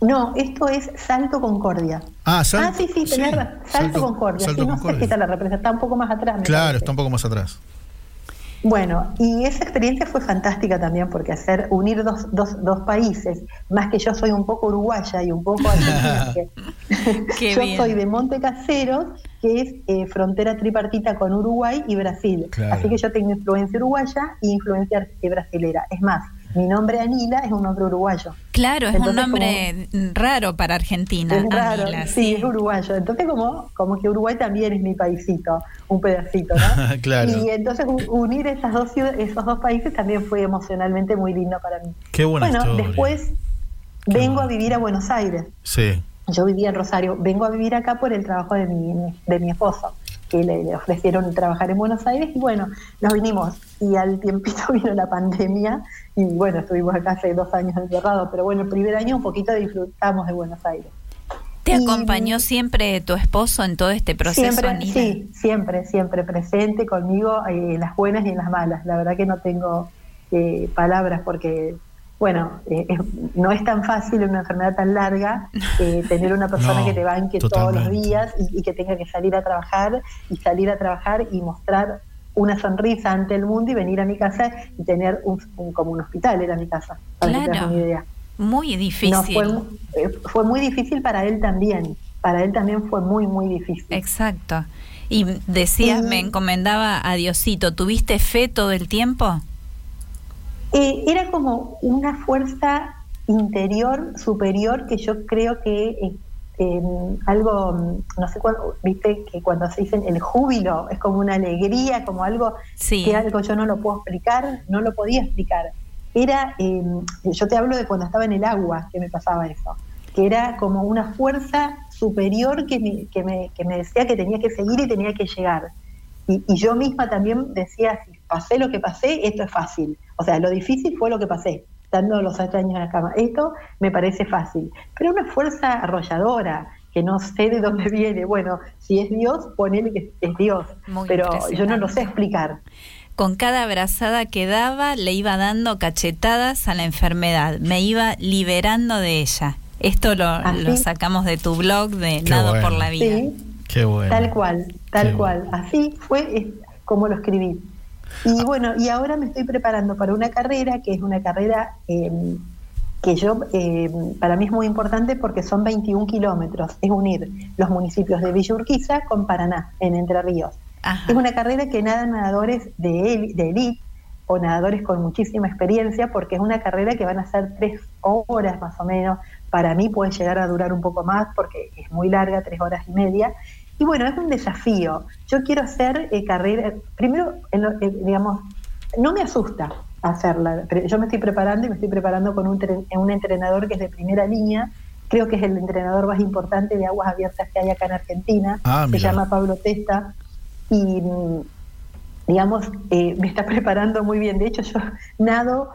No, esto es Salto Concordia. Ah, Salto. ah, sí, sí. Salto, Concordia. Salto sí, no sé Concordia. si está la represa, está un poco más atrás. Claro, está un poco más atrás. Bueno, y esa experiencia fue fantástica también porque hacer unir dos, dos, dos países, más que yo soy un poco uruguaya y un poco argentina, *laughs* yo bien. soy de Monte Caseros, que es eh, frontera tripartita con Uruguay y Brasil. Claro. Así que yo tengo influencia uruguaya y influencia eh, brasilera. Es más, mi nombre Anila es un nombre uruguayo. Claro, es un nombre raro para Argentina. Es raro, Anila, sí, es uruguayo. Entonces como, como que Uruguay también es mi paisito, un pedacito, ¿no? *laughs* Claro. Y entonces unir esas dos esos dos países también fue emocionalmente muy lindo para mí. Qué buena bueno, historia. después Qué vengo bueno. a vivir a Buenos Aires. Sí. Yo vivía en Rosario, vengo a vivir acá por el trabajo de mi, de mi esposo, que le, ofrecieron trabajar en Buenos Aires y bueno, nos vinimos y al tiempito *laughs* vino la pandemia y bueno, estuvimos acá hace dos años encerrados, pero bueno, el primer año un poquito disfrutamos de Buenos Aires. ¿Te Y- acompañó siempre tu esposo en todo este proceso, Siempre, Anila? sí, siempre, siempre presente conmigo eh, en las buenas y en las malas. La verdad que no tengo eh, palabras porque, bueno, eh, es- no es tan fácil en una enfermedad tan larga eh, *laughs* tener una persona No, que te banque todos los días y, y que tenga que salir a trabajar y salir a trabajar y mostrar una sonrisa ante el mundo y venir a mi casa y tener un, un- como un hospital era mi casa, para que te Claro. hagas una idea. Muy difícil. No, fue, mu- eh, fue muy difícil para él también. Para él también fue muy, muy difícil. Exacto. Y decías, Y- me encomendaba a Diosito, ¿tuviste fe todo el tiempo? Eh, era como una fuerza interior superior que yo creo que eh, eh, algo, mm, no sé cuándo, viste que cuando se dicen el júbilo es como una alegría, como algo Sí. que algo yo no lo puedo explicar, no lo podía explicar. Era, eh, yo te hablo de cuando estaba en el agua que me pasaba eso, que era como una fuerza superior que me, que me, que me decía que tenía que seguir y tenía que llegar. Y, y yo misma también decía, si pasé lo que pasé, esto es fácil. O sea, lo difícil fue lo que pasé, estando los ocho años en la cama. Esto me parece fácil. Pero una fuerza arrolladora, que no sé de dónde *laughs* viene. Bueno, si es Dios, ponele que es Dios. Muy pero yo no lo sé explicar. Con cada abrazada que daba, le iba dando cachetadas a la enfermedad, me iba liberando de ella. Esto lo, lo sacamos de tu blog de Qué Nado bueno. por la Vida. Sí, Qué bueno. Tal cual, tal Qué cual. Así fue como lo escribí. Y bueno, y ahora me estoy preparando para una carrera que es una carrera eh, que yo, eh, para mí es muy importante porque son 21 kilómetros. Es unir los municipios de Villa Urquiza con Paraná, en Entre Ríos. Ajá. Es una carrera que nadan nadadores de, de elite o nadadores con muchísima experiencia porque es una carrera que van a ser tres horas más o menos. Para mí puede llegar a durar un poco más porque es muy larga, tres horas y media. Y bueno, es un desafío. Yo quiero hacer eh, carrera, primero, en lo- eh, digamos, no me asusta hacerla. pero Yo me estoy preparando y me estoy preparando con un, un entrenador que es de primera línea. Creo que es el entrenador más importante de aguas abiertas que hay acá en Argentina. Ah, Se llama Pablo Testa. Y, digamos, eh, me está *laughs* preparando muy bien. De hecho, yo nado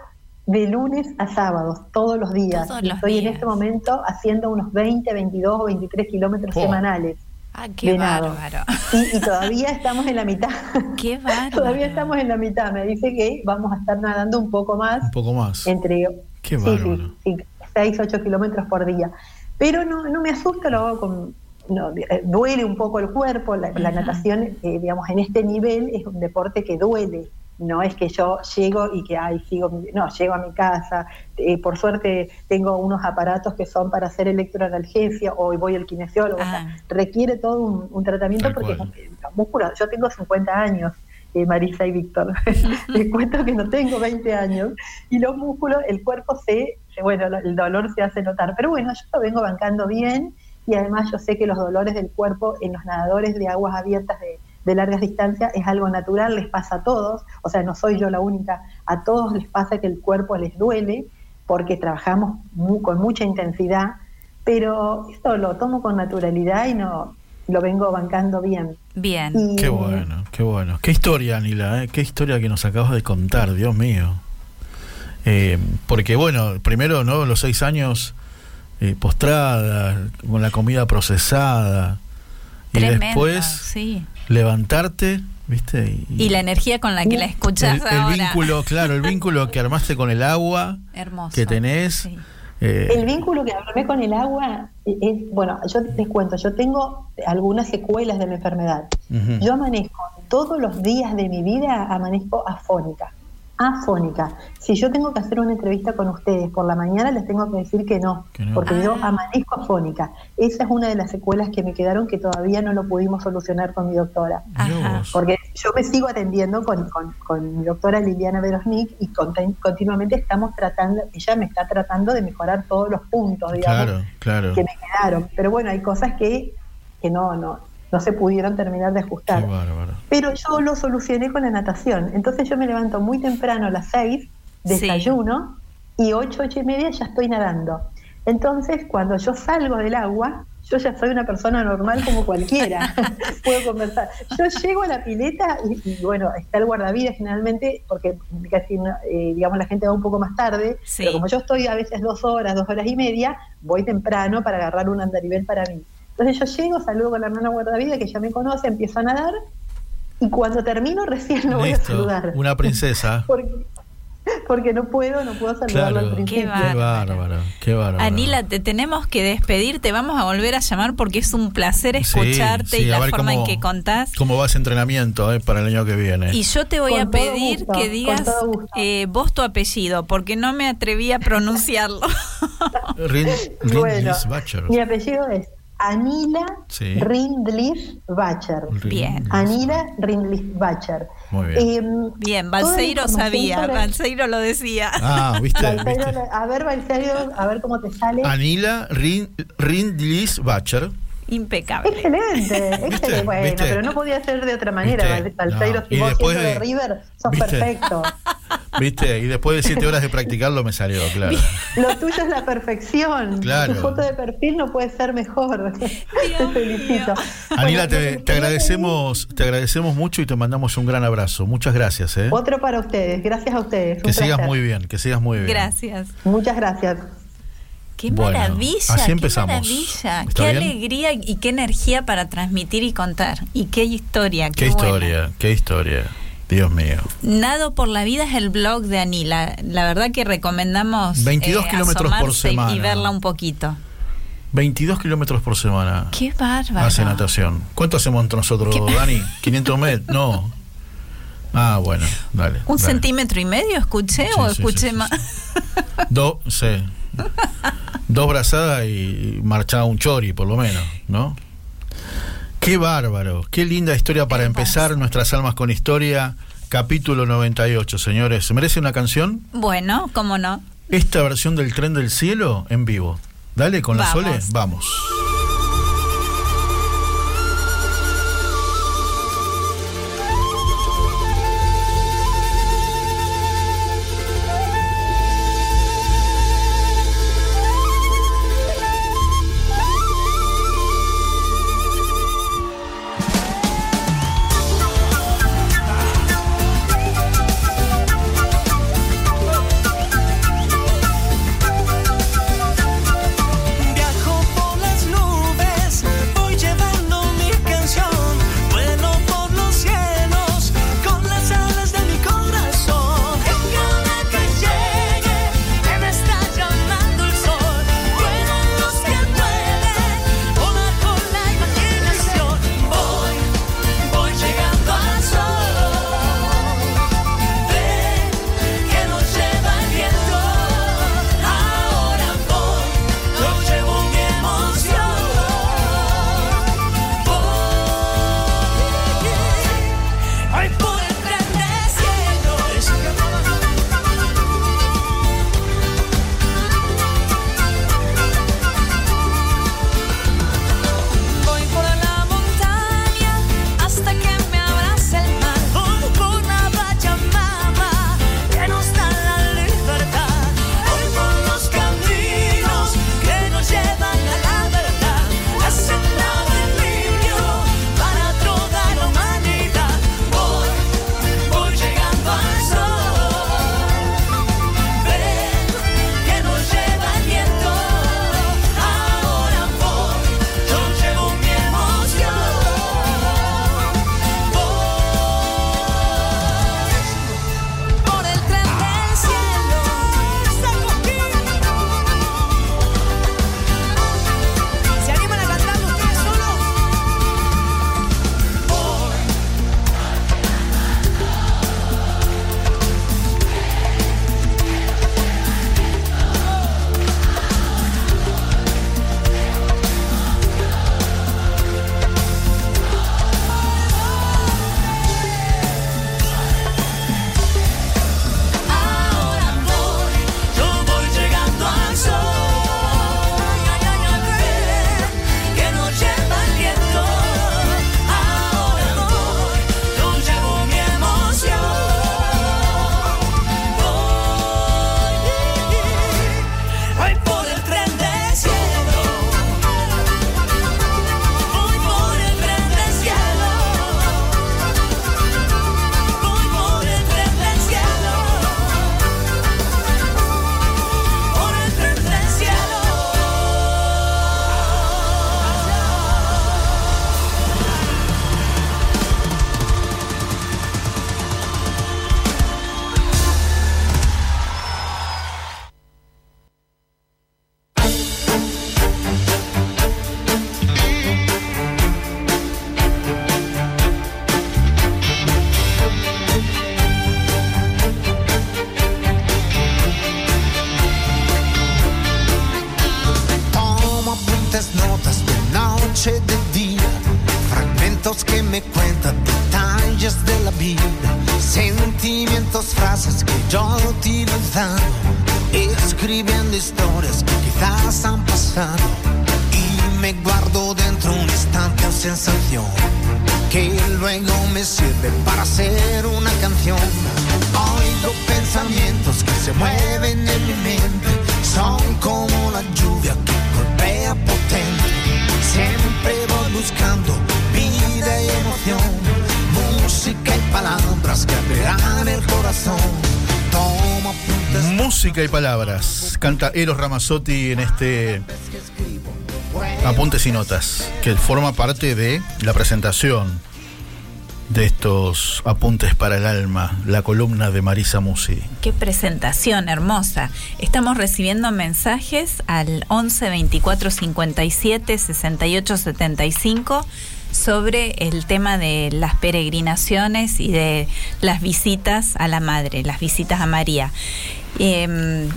de lunes a sábados, todos los días. Todos Y los estoy en este momento haciendo unos 20, 22 o 23 kilómetros Oh. semanales. Ah, qué de nado. bárbaro. Y, y todavía estamos en la mitad. *laughs* Qué bárbaro. todavía estamos en la mitad. Me dice que vamos a estar nadando un poco más Un poco más. entre Qué sí, bárbaro. sí, sí, 6, 8 kilómetros por día. Pero no, no me asusta, lo hago con... no, eh, duele un poco el cuerpo, la, la natación, eh, digamos, en este nivel es un deporte que duele, no es que yo llego y que, ay, sigo, mi- no, llego a mi casa, eh, por suerte tengo unos aparatos que son para hacer electroanalgesia o voy al kinesiólogo, o sea, Ah. requiere todo un, un tratamiento Tal porque cual. los músculos, yo tengo 50 años, eh, Marisa y Víctor, *laughs* les cuento que no tengo 20 años, y los músculos, el cuerpo se, se- bueno, el dolor se hace notar, pero bueno, yo lo vengo bancando bien, y además yo sé que los dolores del cuerpo en los nadadores de aguas abiertas de, de largas distancias es algo natural, les pasa a todos, o sea, no soy yo la única, a todos les pasa que el cuerpo les duele, porque trabajamos mu- con mucha intensidad, pero esto lo tomo con naturalidad y no lo vengo bancando bien. Bien. Y, Qué bueno, qué bueno. Qué historia, Anila, ¿eh? qué historia que nos acabas de contar, Dios mío. Eh, porque bueno, primero, ¿no? Los seis años eh, postrada, con la comida procesada. Y después sí. Levantarte, ¿viste? Y la energía con la que la escuchás el, el vínculo, claro, el vínculo que armaste con el agua *laughs* Hermoso. que tenés. Sí. eh, El vínculo que armé con el agua es, bueno, yo les cuento, yo tengo algunas secuelas de mi enfermedad. Yo amanezco todos los días de mi vida, amanezco afónica. Afónica. Si yo tengo que hacer una entrevista con ustedes por la mañana, les tengo que decir que no, Que no. porque yo Ah. amanezco afónica. Esa es una de las secuelas que me quedaron que todavía no lo pudimos solucionar con mi doctora. Ajá. Porque yo me sigo atendiendo con, con- con mi doctora Liliana Verosnik y conten- continuamente estamos tratando, ella me está tratando de mejorar todos los puntos, digamos, Claro, claro. que me quedaron. Pero bueno, hay cosas que, que no, no, no se pudieron terminar de ajustar. Pero yo lo solucioné con la natación. Entonces yo me levanto muy temprano a las 6, Sí. desayuno y 8, 8 y media ya estoy nadando. Entonces cuando yo salgo del agua, yo ya soy una persona normal como cualquiera. *laughs* Puedo conversar. Yo llego a la pileta y, y, bueno, está el guardavidas generalmente, porque casi, no- eh, digamos, la gente va un poco más tarde, Sí. pero como yo estoy a veces dos horas, dos horas y media, voy temprano para agarrar un andarivel para mí. Entonces yo llego, saludo con la hermana guardavidas que ya me conoce, empiezo a nadar y cuando termino *laughs* recién lo voy a saludar. una princesa. *laughs* Porque, porque no puedo, no puedo saludarlo Claro. al principio. Qué Qué bárbaro, qué bárbaro. Anila, te tenemos que despedir, te vamos a volver a llamar porque es un placer escucharte sí, y la forma cómo- en que contás. ¿Cómo va ese entrenamiento eh, para el año que viene? Y yo te voy Con a pedir gusto, que digas eh, vos tu apellido, porque no me atreví a pronunciarlo. *laughs* Rin, Bueno, mi apellido es Anila Sí. Rindlis Bacher. Bien. Anila Rindlis Bacher. Muy bien. Em, Bien, Balseiro sabía, sobre- Balseiro lo decía. Ah, ¿viste? Balseiro, ¿viste? a ver, Balseiro, a ver cómo te sale. Anila Rin, Rindlis Bacher. Impecable. Excelente, *laughs* excelente. Bueno, ¿Viste? pero no podía ser de otra manera. Balseiro, No, si y vos de de- River, sos ¿Viste? perfecto. *laughs* ¿Viste? Y después de siete horas de practicarlo me salió, claro. *laughs* Lo tuyo es la perfección. Claro. Tu foto de perfil no puede ser mejor. *laughs* te felicito. Anila, Bueno, te, te agradecemos, te agradecemos mucho y te mandamos un gran abrazo. Muchas gracias, ¿eh? Otro para ustedes. Gracias a ustedes. Que un sigas placer. muy bien, que sigas muy bien. Gracias. Muchas gracias. Qué Bueno, maravilla, así qué empezamos. maravilla, ¿Está qué bien? alegría y qué energía para transmitir y contar. Y qué historia, Qué qué, historia, qué historia. Dios mío. Nado por la vida es el blog de Anila. La verdad que recomendamos 22 kilómetros por semana. y verla un poquito. 22 kilómetros por semana. Qué bárbaro. Hace natación. ¿Cuánto hacemos entre nosotros, ¿Qué? Dani? ¿500 metros? No. Ah, bueno, dale. ¿Un dale. centímetro y medio escuché Sí, o sí, escuché sí, más? Dos, sí. Dos brazadas y marchaba un chori, por lo menos, ¿no? Qué bárbaro, qué linda historia para empezar nuestras almas con historia, capítulo 98, señores. ¿Se merece una canción? Bueno, cómo no. Esta versión del tren del cielo en vivo. Dale, con la Vamos. Sole, vamos. Canta Eros Ramazzotti en este Apuntes y Notas, que forma parte de la presentación de estos Apuntes para el Alma, la columna de Marisa Musi. Qué presentación hermosa. Estamos recibiendo mensajes al 11 24 57 68 75 sobre el tema de las peregrinaciones y de las visitas a la Madre, las visitas a María. Eh,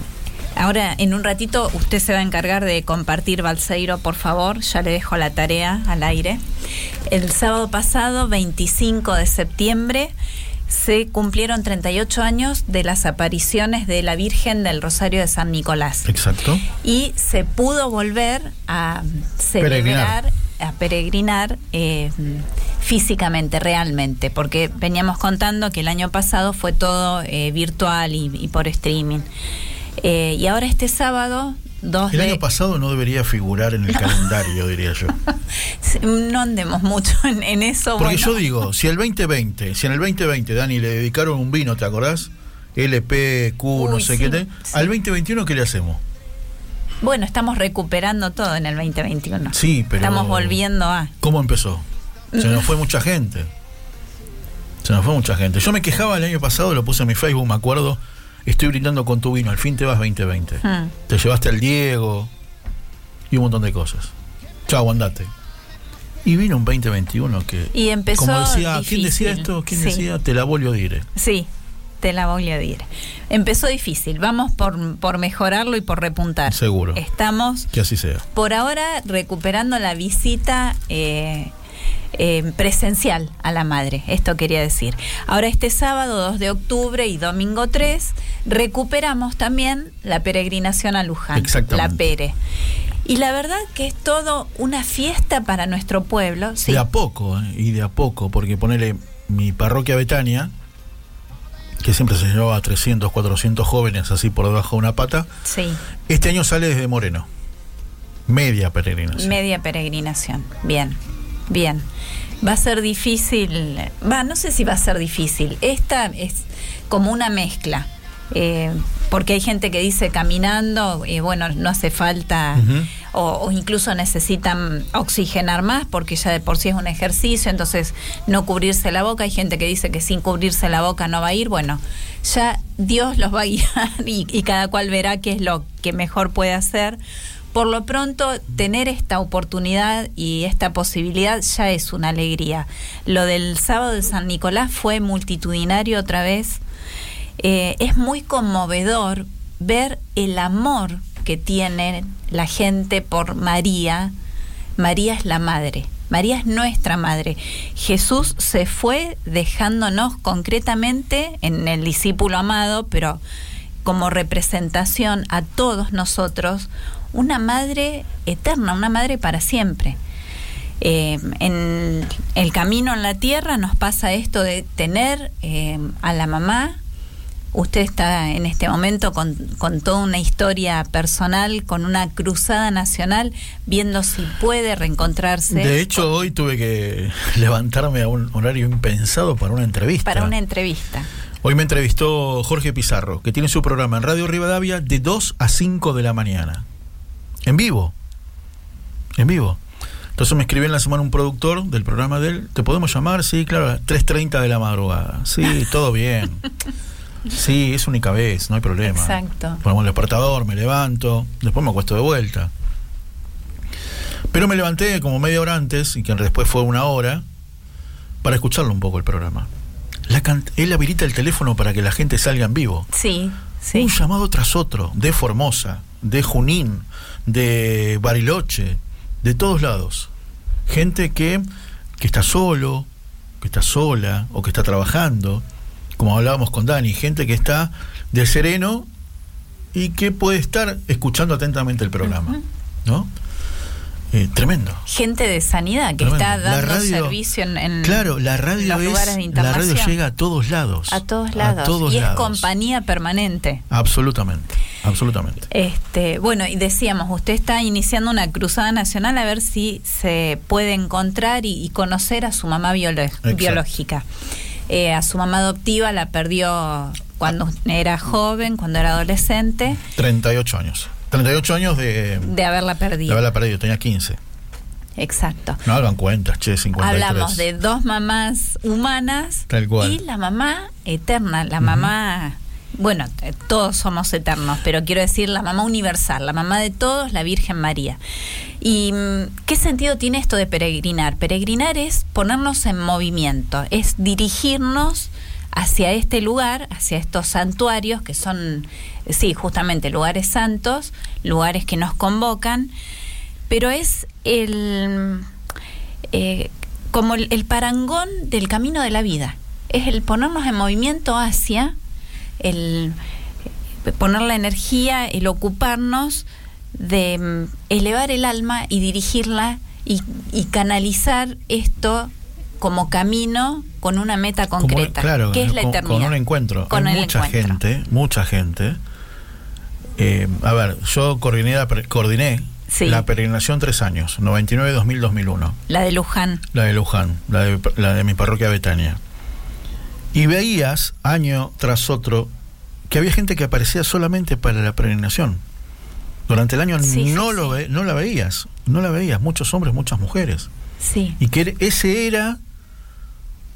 Ahora, en un ratito, usted se va a encargar de compartir Balseiro, por favor. Ya le dejo la tarea al aire. El sábado pasado, 25 de septiembre, se cumplieron 38 años de las apariciones de la Virgen del Rosario de San Nicolás. Exacto. Y se pudo volver a celebrar, Peregrinar. a peregrinar eh, físicamente, realmente, porque veníamos contando que el año pasado fue todo eh, virtual y, y por streaming. Eh, y ahora este sábado, 2 El de... año pasado no debería figurar en el *laughs* calendario, diría yo. no andemos mucho en, en eso. Porque bueno. yo digo, si el 2020, si en el 2020, Dani, le dedicaron un vino, ¿te acordás? LP, Q, no sé sí, qué. te- sí. Al 2021, ¿qué le hacemos? Bueno, estamos recuperando todo en el 2021. Sí, pero. Estamos volviendo a... ¿Cómo empezó? Se nos fue mucha gente. Se nos fue mucha gente. Yo me quejaba el año pasado, lo puse en mi Facebook, me acuerdo. Estoy brindando con tu vino, al fin te vas 2020. Hmm. Te llevaste al Diego y un montón de cosas. Chao, andate. Y vino un 2021 que. Y empezó Como decía, ¿quién decía esto? ¿Quién Sí. decía? Te la vuelvo a dire. Sí, te la voy a decir. Empezó difícil. Vamos por, por mejorarlo y por repuntar. Seguro. Estamos Que así sea. por ahora recuperando la visita eh, eh, presencial a la madre, esto quería decir. Ahora este sábado 2 de octubre y domingo 3 recuperamos también la peregrinación a Luján, la Pere. Y la verdad que es todo una fiesta para nuestro pueblo. Sí, De a poco, ¿eh? y de a poco, porque ponele mi parroquia Betania, que siempre se llevaba a 300, 400 jóvenes así por debajo de una pata, sí, este año sale desde Moreno. Media peregrinación. media peregrinación. Bien, bien. Va a ser difícil, va, no sé si va a ser difícil. Esta es como una mezcla. eh, porque hay gente que dice caminando, eh, bueno, no hace falta, o incluso necesitan oxigenar más porque ya de por sí es un ejercicio, entonces no cubrirse la boca. Hay gente que dice que sin cubrirse la boca no va a ir. Bueno, ya Dios los va a guiar *laughs* y, y cada cual verá qué es lo que mejor puede hacer. Por lo pronto, tener esta oportunidad y esta posibilidad ya es una alegría. Lo del sábado de San Nicolás fue multitudinario otra vez. Eh, es muy conmovedor ver el amor que tiene la gente por María. María es la madre. María es nuestra madre. Jesús se fue dejándonos concretamente en el discípulo amado, pero como representación a todos nosotros, una madre eterna, una madre para siempre. Eh, en el camino en la tierra nos pasa esto de tener eh, a la mamá. Usted está en este momento con, con toda una historia personal, con una cruzada nacional, viendo si puede reencontrarse. De hecho, hoy tuve que *laughs* levantarme a un horario impensado para una entrevista. para una entrevista. Hoy me entrevistó Jorge Pizarro, que tiene su programa en Radio Rivadavia de 2 a 5 de la mañana. En vivo. En vivo. Entonces me escribió en la semana un productor del programa de él. ¿Te podemos llamar? Sí, claro, a las 3.30 de la madrugada. Sí, todo bien. *laughs* Sí, es única vez, no hay problema. Exacto. Ponemos el despertador, me levanto, después me acuesto de vuelta. Pero me levanté como media hora antes, y que después fue una hora, para escucharlo un poco el programa. La él habilita el teléfono para que la gente salga en vivo. Sí, sí. Un llamado tras otro, de Formosa, de Junín, de Bariloche, de todos lados. Gente que, que está solo, que está sola, o que está trabajando, como hablábamos con Dani, gente que está de sereno y que puede estar escuchando atentamente el programa, ¿no? Eh, tremendo. Gente de sanidad que Tremendo. está dando radio- servicio en, en Claro, la radio los es, lugares de la radio llega a todos lados. a todos lados. todos y es compañía permanente. Absolutamente, absolutamente. Este, bueno, y decíamos, usted está iniciando una cruzada nacional a ver si se puede encontrar y, y conocer a su mamá biolo- Exacto. biológica. Eh, a su mamá adoptiva la perdió cuando era joven, cuando era adolescente, 38 años. 38 años de, de haberla de perdido. haberla perdido, tenía 15. Exacto. No hagan cuentas, che, 53. Hablamos de dos mamás humanas Tal cual. y la mamá eterna, la mamá, bueno, todos somos eternos, pero quiero decir la mamá universal, la mamá de todos, la Virgen María. ¿Y mm, qué sentido tiene esto de peregrinar? Peregrinar es ponernos en movimiento, es dirigirnos hacia este lugar, hacia estos santuarios que son, sí, justamente lugares santos, lugares que nos convocan, pero es el eh, como el, parangón del camino de la vida. Es el ponernos en movimiento hacia el poner la energía, el ocuparnos de mm, elevar el alma y dirigirla y canalizar esto como camino con una meta Como- concreta, claro, que es la con, eternidad. con un encuentro. Con Hay mucha encuentro. gente, mucha gente. Eh, a ver, yo coordiné, coordiné Sí. la peregrinación tres años, 99, 2000, 2001. La de Luján. La de Luján, la de, la de mi parroquia Betania. Y veías año tras otro que había gente que aparecía solamente para la peregrinación. Durante el año Sí, sí, no, Lo ve- no la veías, no la veías, muchos hombres, muchas mujeres. Sí. Y que ese era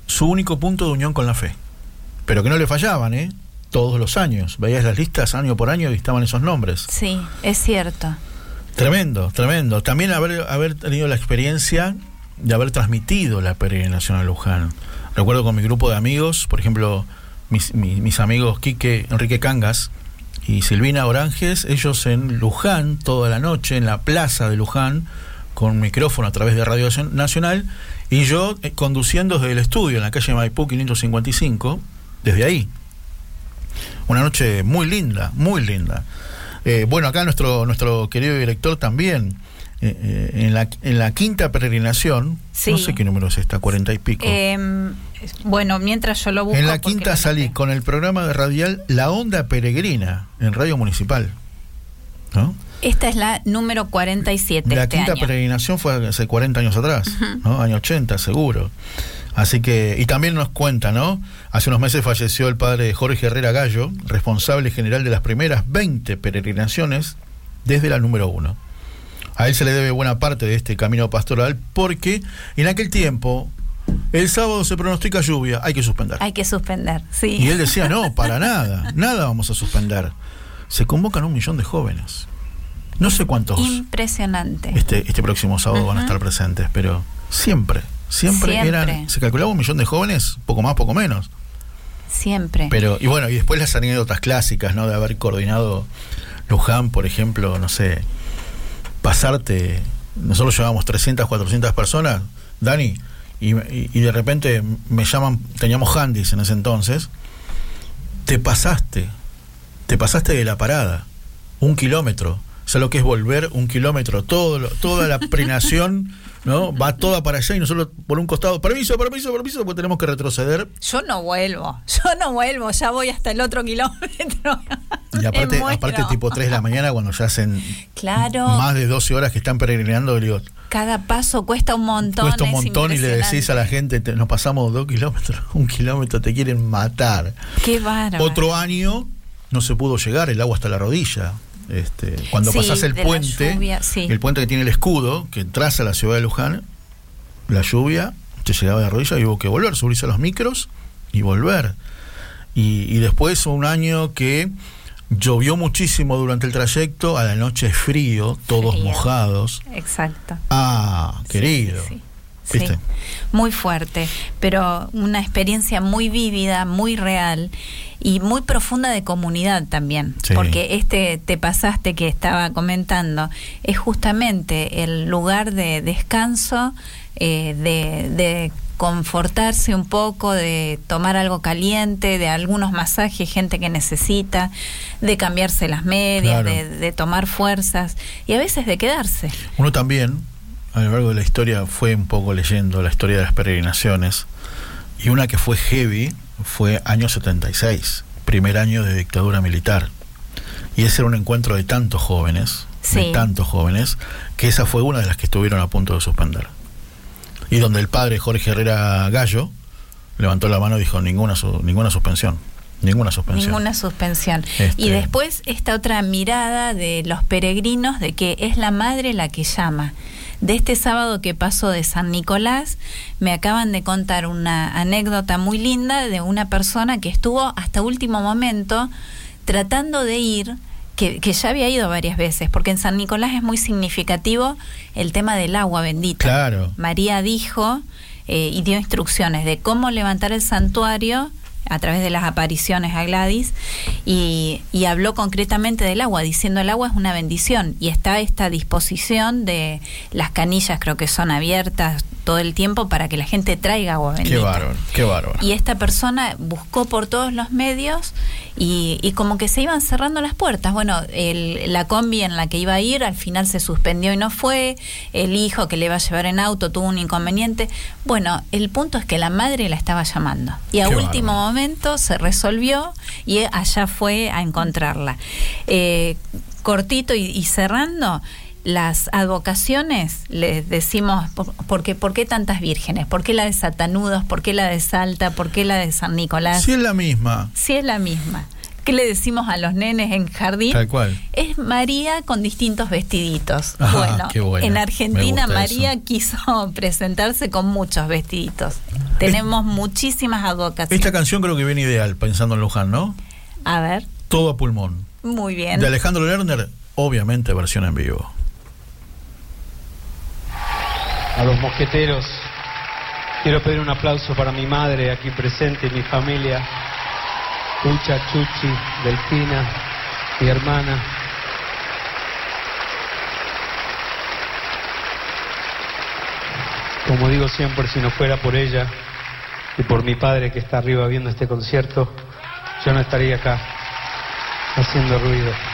su único punto de unión con la fe. Pero que no le fallaban, ¿eh? Todos los años. Veías las listas año por año y estaban esos nombres. Sí, es cierto. Tremendo, tremendo. También haber, haber tenido la experiencia de haber transmitido la peregrinación a Luján. Recuerdo con mi grupo de amigos, por ejemplo, mis, mi- mis amigos Quique, Enrique Cangas y Silvina Oranges, ellos en Luján, toda la noche, en la plaza de Luján, con un micrófono a través de Radio Nacional, y yo eh, conduciendo desde el estudio en la calle Maipú 555, desde ahí. Una noche muy linda, muy linda. Eh, bueno, acá nuestro, nuestro querido director también, eh, en, la, en la quinta peregrinación, Sí. no sé qué número es esta, cuarenta y pico. Em, bueno, mientras yo lo busco. en la quinta salí con el programa de radial La Onda Peregrina, en Radio Municipal. ¿no? Esta es la número 47 La este quinta año. peregrinación fue hace 40 años atrás, ¿no? Año 80, seguro. Así que, y también nos cuenta, ¿no? Hace unos meses falleció el padre Jorge Herrera Gallo, responsable general de las primeras 20 peregrinaciones desde la número 1. A él se le debe buena parte de este camino pastoral porque en aquel tiempo, el sábado se pronostica lluvia, hay que suspender. Hay que suspender, sí. Y él decía, no, para nada, nada vamos a suspender. Se convocan un millón de jóvenes. No sé cuántos Impresionante. este, este próximo sábado van a estar presentes, pero siempre, siempre, Siempre. eran, se calculaba un millón de jóvenes, poco más, poco menos. Siempre. Pero, y bueno, y después las anécdotas clásicas, ¿no? De haber coordinado Luján, por ejemplo, no sé, pasarte, nosotros llevábamos 300, 400 personas, Dani, y, y- y de repente me llaman, teníamos handys en ese entonces, te pasaste, te pasaste de la parada, un kilómetro, sea, lo que es volver un kilómetro, todo lo- toda la prenación, *laughs* ¿no? Va toda para allá y nosotros por un costado, permiso, permiso, permiso, porque tenemos que retroceder Yo no vuelvo, yo no vuelvo, ya voy hasta el otro kilómetro. Y *laughs* aparte, aparte tipo 3 de la mañana, cuando ya hacen Claro. más de 12 horas que están peregrinando, digo, Cada paso cuesta un montón. cuesta un montón y le decís a la gente, te- nos pasamos dos kilómetros, *laughs* un kilómetro, te quieren matar. Qué bárbaro. Otro año no se pudo llegar, el agua hasta la rodilla. Este, cuando Sí, pasás el puente, lluvia, sí. el puente que tiene el escudo, que entras a la ciudad de Luján, la lluvia te llegaba de rodilla y hubo que volver, subirse a los micros y volver. Y, y después un año que llovió muchísimo durante el trayecto, a la noche frío, todos Frío. mojados. Exacto. Ah, querido. Sí. ¿Viste? Sí, muy fuerte, pero una experiencia muy vívida, muy real y muy profunda de comunidad también, Sí. porque este te pasaste que estaba comentando es justamente el lugar de descanso, eh, de, de confortarse un poco, de tomar algo caliente, de algunos masajes, gente que necesita, de cambiarse las medias, Claro. de, de tomar fuerzas y a veces de quedarse. Uno también, a lo largo de la historia, fue un poco leyendo la historia de las peregrinaciones. Y una que fue heavy fue año 76, primer año de dictadura militar. Y ese era un encuentro de tantos jóvenes, Sí. de tantos jóvenes, que esa fue una de las que estuvieron a punto de suspender. Y donde el padre Jorge Herrera Gallo levantó la mano y dijo ninguna, su- ninguna suspensión. Ninguna suspensión. Ninguna suspensión. Este- Y después esta otra mirada de los peregrinos de que es la madre la que llama. De este sábado que pasó de San Nicolás, me acaban de contar una anécdota muy linda de una persona que estuvo hasta último momento tratando de ir, que, que ya había ido varias veces, porque en San Nicolás es muy significativo el tema del agua bendita. Claro. María dijo eh, y dio instrucciones de cómo levantar el santuario a través de las apariciones a Gladys y, y habló concretamente del agua, diciendo el agua es una bendición y está esta disposición de las canillas, creo que son abiertas todo el tiempo para que la gente traiga agua bendita. Qué bárbaro, qué bárbaro. Y esta persona buscó por todos los medios y, y como que se iban cerrando las puertas. Bueno, el- la combi en la que iba a ir al final se suspendió y no fue. El hijo que le iba a llevar en auto tuvo un inconveniente. Bueno, el punto es que la madre la estaba llamando. Y a Qué último. Momento se resolvió y allá fue a encontrarla. Eh, cortito y, y cerrando. Las advocaciones, les decimos, por, porque, ¿por qué tantas vírgenes? ¿Por qué la de Satanudos? ¿Por qué la de Salta? ¿Por qué la de San Nicolás? Si es la misma, Sí es la misma. ¿Qué le decimos a los nenes en jardín? tal cual. Es María con distintos vestiditos. Ajá, bueno, qué bueno. en Argentina María eso. quiso *laughs* presentarse con muchos vestiditos. Tenemos muchísimas advocaciones. Esta canción creo que viene ideal, pensando en Luján, ¿no? A ver, Todo a pulmón. muy bien. De Alejandro Lerner, obviamente versión en vivo. a los mosqueteros. Quiero pedir un aplauso para mi madre aquí presente y mi familia, Ucha, Chuchi, Delfina, mi hermana. Como digo siempre, si no fuera por ella y por mi padre que está arriba viendo este concierto, yo no estaría acá haciendo ruido.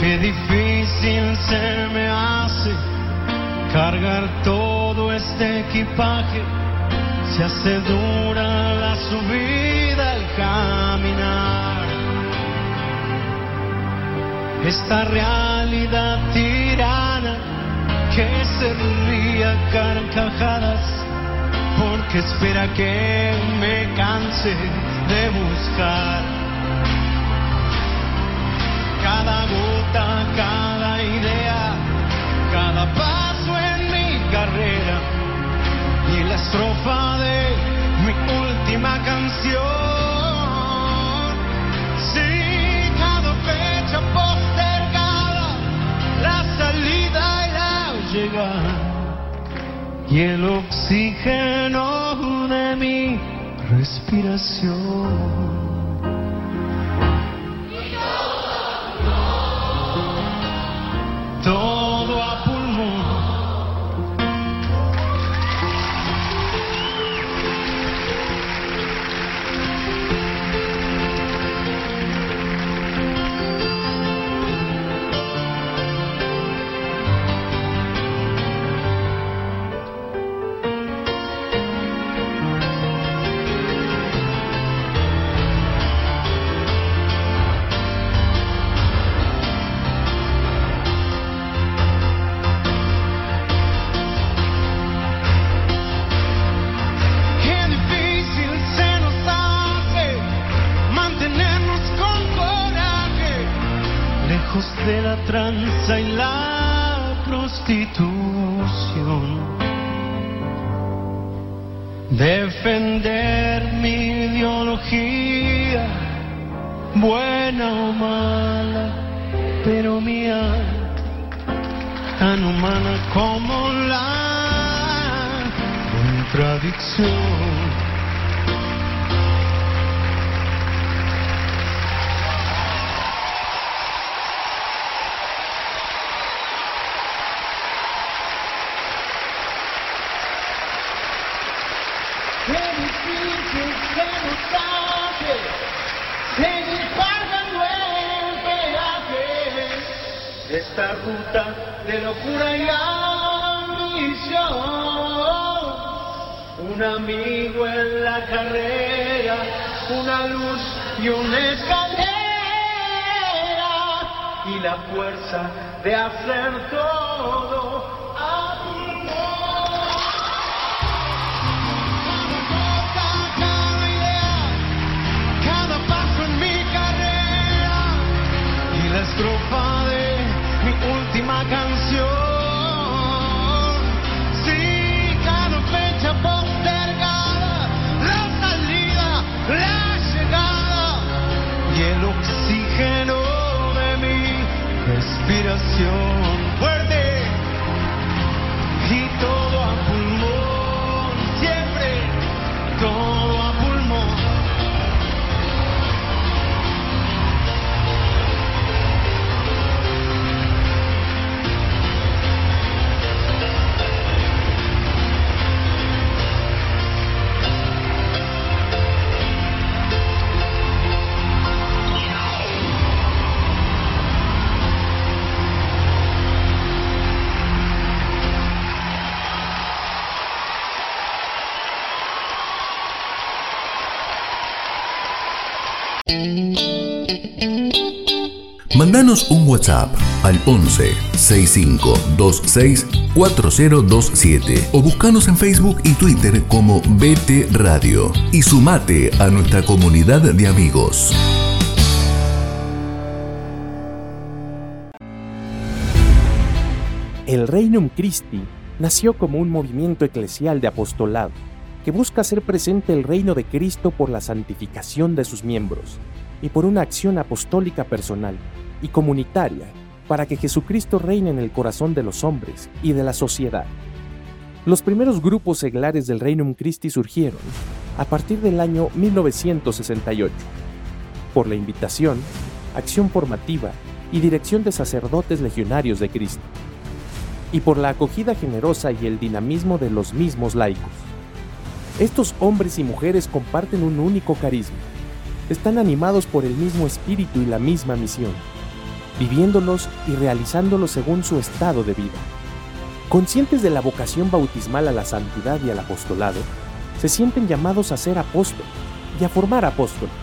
Qué difícil se me hace cargar todo este equipaje. Se hace dura la subida al caminar. Esta realidad tirana que se ría carcajadas porque espera que me canse de buscar cada gota, cada idea, cada paso en mi carrera y la estrofa de mi última canción. Sí, cada fecha postergada, la salida y la llegada y el oxígeno de mi respiración. Todo tranza y la prostitución. Defender mi ideología, buena o mala, pero mía, tan humana como la contradicción. Esta ruta de locura y ambición. Un amigo en la carrera, una luz y una escalera y la fuerza de hacer todo Un WhatsApp al 11 65 26 4027 o buscanos en Facebook y Twitter como BT Radio y sumate a nuestra comunidad de amigos. El Regnum Christi nació como un movimiento eclesial de apostolado que busca hacer presente el reino de Cristo por la santificación de sus miembros y por una acción apostólica personal y comunitaria para que Jesucristo reine en el corazón de los hombres y de la sociedad. Los primeros grupos seglares del Regnum Christi surgieron a partir del año 1968 por la invitación, acción formativa y dirección de sacerdotes legionarios de Cristo, y por la acogida generosa y el dinamismo de los mismos laicos. Estos hombres y mujeres comparten un único carisma, están animados por el mismo espíritu y la misma misión, viviéndolos y realizándolos según su estado de vida. Conscientes de la vocación bautismal a la santidad y al apostolado, se sienten llamados a ser apóstoles y a formar apóstoles,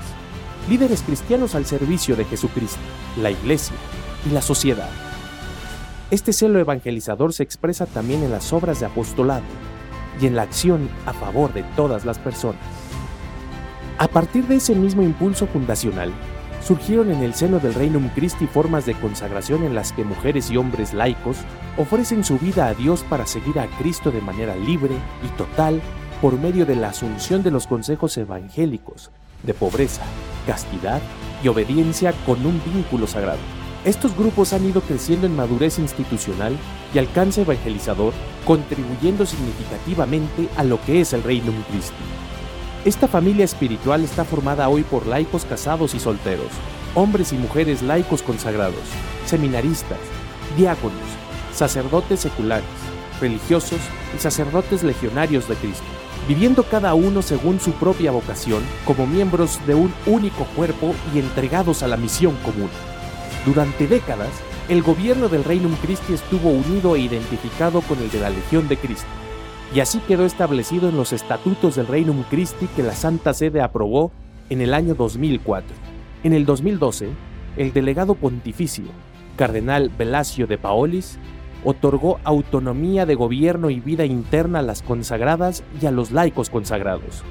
líderes cristianos al servicio de Jesucristo, la Iglesia y la sociedad. Este celo evangelizador se expresa también en las obras de apostolado y en la acción a favor de todas las personas. A partir de ese mismo impulso fundacional, surgieron en el seno del Reino Christi formas de consagración en las que mujeres y hombres laicos ofrecen su vida a Dios para seguir a Cristo de manera libre y total por medio de la asunción de los consejos evangélicos de pobreza, castidad y obediencia con un vínculo sagrado. Estos grupos han ido creciendo en madurez institucional y alcance evangelizador, contribuyendo significativamente a lo que es el Reino Christi. Esta familia espiritual está formada hoy por laicos casados y solteros, hombres y mujeres laicos consagrados, seminaristas, diáconos, sacerdotes seculares, religiosos y sacerdotes legionarios de Cristo, viviendo cada uno según su propia vocación como miembros de un único cuerpo y entregados a la misión común. Durante décadas, el gobierno del Reino Christi estuvo unido e identificado con el de la Legión de Cristo y así quedó establecido en los estatutos del Reino Christi que la Santa Sede aprobó en el año 2004. En el 2012, el delegado pontificio, Cardenal Velasio de Paolis, otorgó autonomía de gobierno y vida interna a las consagradas y a los laicos consagrados.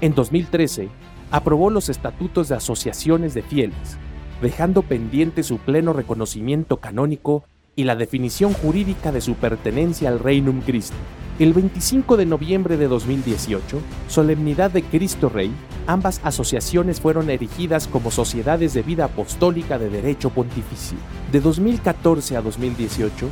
En 2013, aprobó los estatutos de asociaciones de fieles, dejando pendiente su pleno reconocimiento canónico y la definición jurídica de su pertenencia al Reinum Christi. El 25 de noviembre de 2018, Solemnidad de Cristo Rey, ambas asociaciones fueron erigidas como sociedades de vida apostólica de derecho pontificio. De 2014 a 2018,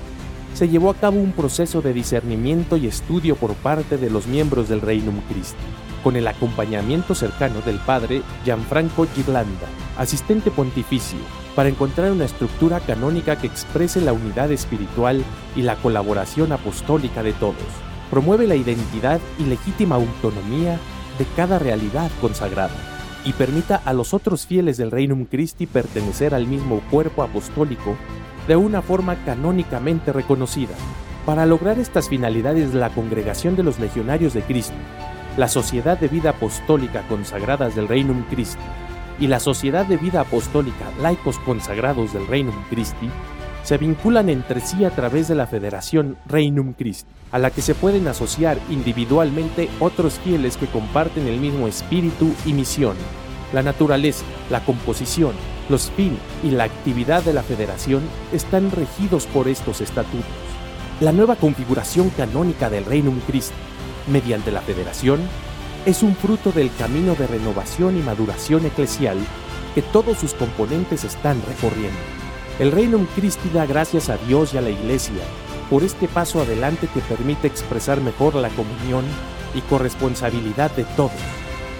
se llevó a cabo un proceso de discernimiento y estudio por parte de los miembros del Reinum Christi, con el acompañamiento cercano del padre Gianfranco Girlanda, asistente pontificio, para encontrar una estructura canónica que exprese la unidad espiritual y la colaboración apostólica de todos promueve la identidad y legítima autonomía de cada realidad consagrada y permita a los otros fieles del Reinum Christi pertenecer al mismo cuerpo apostólico de una forma canónicamente reconocida. Para lograr estas finalidades, la Congregación de los Legionarios de Cristo, la Sociedad de Vida Apostólica Consagradas del Reinum Christi y la Sociedad de Vida Apostólica Laicos Consagrados del Reinum Christi se vinculan entre sí a través de la Federación Reinum Christi, a la que se pueden asociar individualmente otros fieles que comparten el mismo espíritu y misión. La naturaleza, la composición, los fines y la actividad de la Federación están regidos por estos estatutos. La nueva configuración canónica del Reinum Christi, mediante la Federación, es un fruto del camino de renovación y maduración eclesial que todos sus componentes están recorriendo. El Reino Christi da gracias a Dios y a la Iglesia por este paso adelante que permite expresar mejor la comunión y corresponsabilidad de todos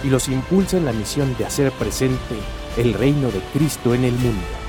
y los impulsa en la misión de hacer presente el reino de Cristo en el mundo.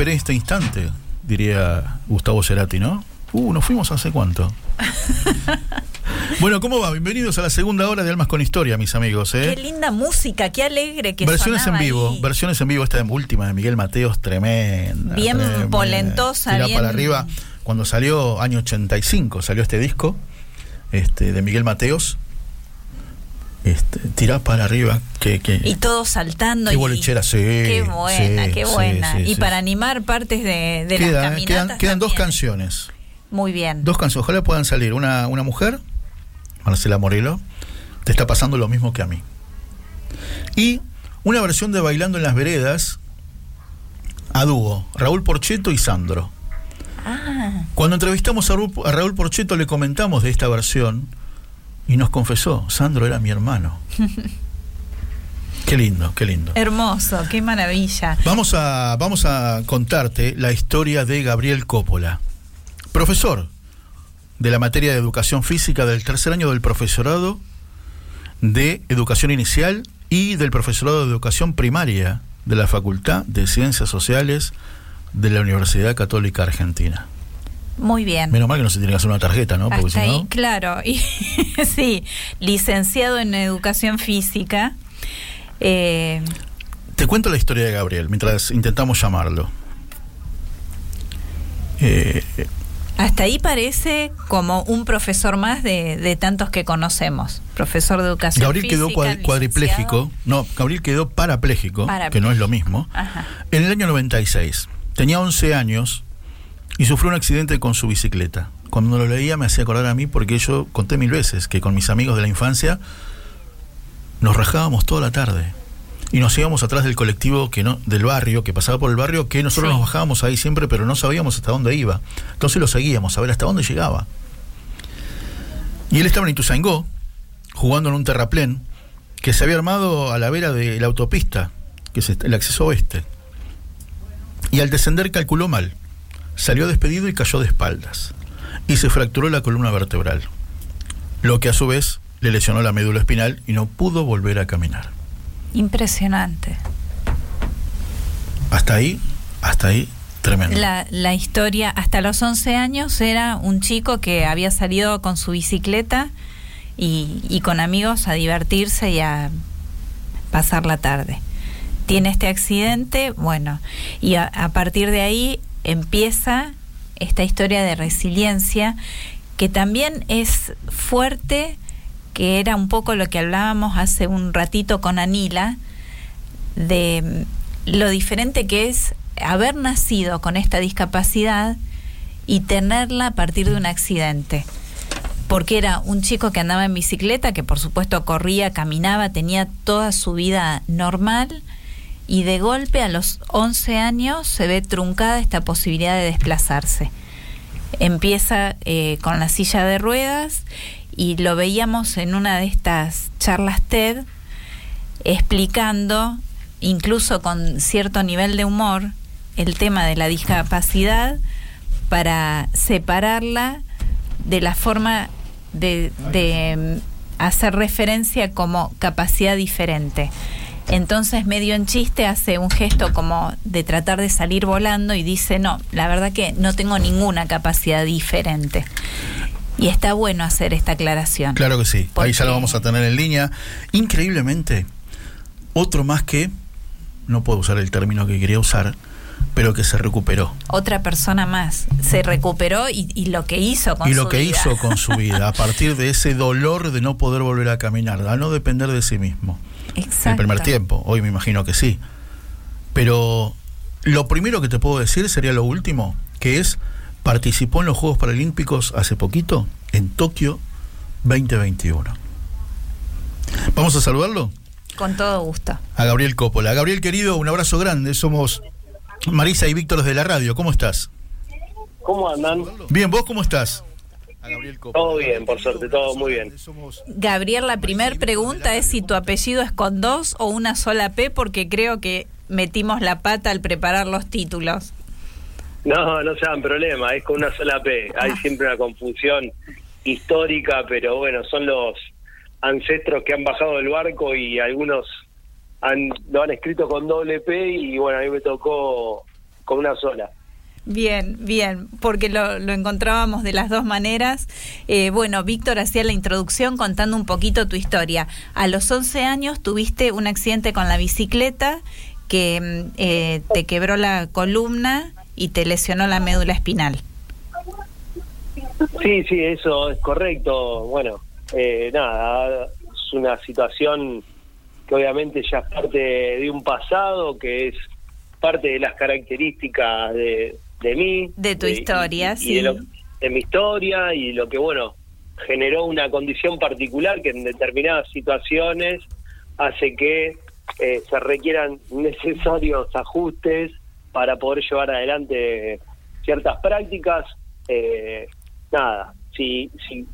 Esperé este instante, diría Gustavo Cerati, ¿no? Uh, nos fuimos hace cuánto. *laughs* bueno, ¿cómo va? Bienvenidos a la segunda hora de Almas con Historia, mis amigos. ¿eh? Qué linda música, qué alegre que versiones en vivo, ahí. versiones en vivo, esta última de Miguel Mateos, tremenda. Bien tremenda. polentosa, bien- para arriba. Cuando salió, año 85, salió este disco este, de Miguel Mateos. Este, para arriba, que, que Y todo saltando. Qué y- bolichera, sí, Qué buena, sí, qué buena. sí, y para animar partes de, de queda, las caminatas. quedan, quedan dos canciones. Muy bien. Dos canciones. Ojalá puedan salir. Una, una mujer, Marcela Morelo, te está pasando lo mismo que a mí. Y una versión de Bailando en las Veredas a dúo, Raúl Porcheto y Sandro. Ah, Cuando entrevistamos a Raúl, a Raúl Porcheto le comentamos de esta versión y nos confesó, Sandro era mi hermano. *laughs* qué lindo, qué lindo. hermoso, qué maravilla. Vamos a, vamos a contarte la historia de Gabriel Coppola, profesor de la materia de educación física del tercer año del profesorado de educación inicial y del profesorado de educación primaria de la Facultad de Ciencias Sociales de la Universidad Católica Argentina. Muy bien. Menos mal que no se tiene que hacer una tarjeta, ¿no? Porque Hasta si ahí, no, claro. *laughs* Y, sí, licenciado en educación física. Eh, Te cuento la historia de Gabriel mientras intentamos llamarlo. Eh, hasta ahí parece como un profesor más de, de tantos que conocemos. Profesor de educación Gabriel física. quedó cuad- cuadripléjico, no, Gabriel quedó parapléjico, que no es lo mismo, Ajá. en el año 96. Tenía 11 años y sufrió un accidente con su bicicleta. Cuando lo leía me hacía acordar a mí porque yo conté mil veces que con mis amigos de la infancia nos rajábamos toda la tarde y nos íbamos atrás del colectivo que no del barrio que pasaba por el barrio que nosotros Sí. nos bajábamos ahí siempre pero no sabíamos hasta dónde iba entonces lo seguíamos a ver hasta dónde llegaba y él estaba en Ituzaingó jugando en un terraplén que se había armado a la vera de la autopista que es el acceso oeste y al descender calculó mal salió despedido y cayó de espaldas y se fracturó la columna vertebral lo que a su vez le lesionó la médula espinal y no pudo volver a caminar Impresionante. Hasta ahí, hasta ahí, tremendo. La, la historia, hasta los 11 años, era un chico que había salido con su bicicleta y, y con amigos a divertirse y a pasar la tarde. Tiene este accidente, bueno, y a, a partir de ahí empieza esta historia de resiliencia que también es fuerte, que era un poco lo que hablábamos hace un ratito con Anila, de mm, lo diferente que es haber nacido con esta discapacidad y tenerla a partir de un accidente. Porque era un chico que andaba en bicicleta, que por supuesto corría, caminaba, tenía toda su vida normal y de golpe a los 11 años se ve truncada esta posibilidad de desplazarse. Empieza eh, con la silla de ruedas y lo veíamos en una de estas charlas TED explicando, incluso con cierto nivel de humor, el tema de la discapacidad para separarla de la forma de, mm, hacer referencia como capacidad diferente. Entonces, medio en chiste, hace un gesto como de tratar de salir volando y dice, no, la verdad que no tengo ninguna capacidad diferente. Y está bueno hacer esta aclaración. Claro que sí, ahí ya lo vamos a tener en línea. Increíblemente, otro más que, no puedo usar el término que quería usar, pero que se recuperó. Otra persona más se recuperó y, y lo que hizo con y su lo que vida. hizo con su vida, a partir de ese dolor de no poder volver a caminar, a no depender de sí mismo. Exacto. El primer tiempo, hoy me imagino que sí. Pero lo primero que te puedo decir sería lo último, que es participó en los Juegos Paralímpicos hace poquito, en Tokio 2021. Vamos a saludarlo Con todo gusto. a Gabriel Coppola. Gabriel querido, un abrazo grande. Somos Marisa y Víctor desde la radio. ¿Cómo estás? ¿Cómo andan? Bien, ¿vos cómo estás? Todo bien, por suerte, todo muy bien. Gabriel, la primera pregunta es si tu apellido es con dos o una sola P, porque creo que metimos la pata al preparar los títulos. No, no se dan problema, es con una sola P. Hay siempre una confusión histórica, pero bueno, son los ancestros que han bajado del barco y algunos han, lo han escrito con doble P y bueno, a mí me tocó con una sola. Bien, bien, porque lo, lo encontrábamos de las dos maneras. Eh, bueno, Víctor hacía la introducción contando un poquito tu historia. A los 11 años tuviste un accidente con la bicicleta que mm, eh, te quebró la columna y te lesionó la médula espinal. Sí, sí, eso es correcto. Bueno, eh, nada, es una situación que obviamente ya es parte de un pasado, que es parte de las características de, de mí. De tu y- historia, y- y sí. de, lo- de mi historia y lo que, bueno, generó una condición particular que en determinadas situaciones hace que eh, se requieran necesarios ajustes para poder llevar adelante ciertas prácticas. Eh, nada, si, si,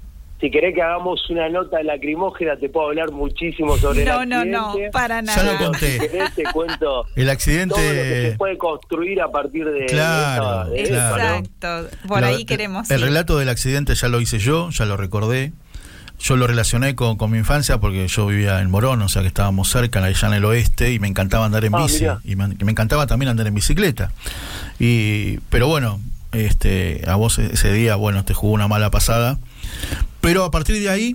si querés que hagamos una nota lacrimógena, te puedo hablar muchísimo sobre el No, no, no, accidente. para Ya lo nada. conté. Si querés, te cuento El todo lo que accidente. se puede construir a partir de, de Claro, esa- de claro. eso, ¿no? Exacto, por La- ahí queremos El ir. relato del accidente ya lo hice yo, ya lo recordé. Yo lo relacioné con, con mi infancia porque yo vivía en Morón, o sea que estábamos cerca, allá en el oeste, y me encantaba andar en Ah, bici. mirá. Y me, me encantaba también andar en bicicleta. Y, pero bueno, este, a vos ese día, bueno, te jugó una mala pasada. Pero a partir de ahí,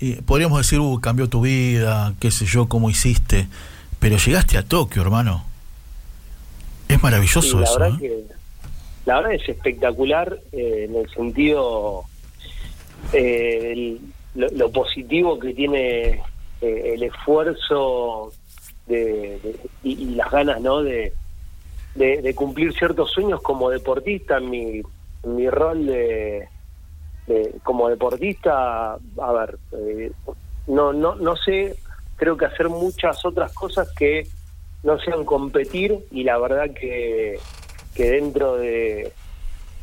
eh, podríamos decir, uh, cambió tu vida, qué sé yo, cómo hiciste. Pero llegaste a Tokio, hermano. Es maravilloso Sí, la eso. verdad ¿eh? que la verdad es espectacular eh, en el sentido eh, el- lo, lo positivo que tiene el esfuerzo de, de- y, y las ganas no de, de, de cumplir ciertos sueños como deportista en mi, en mi rol de, de- como deportista a ver eh, no no no sé creo que hacer muchas otras cosas que no sean competir y la verdad que, que dentro de,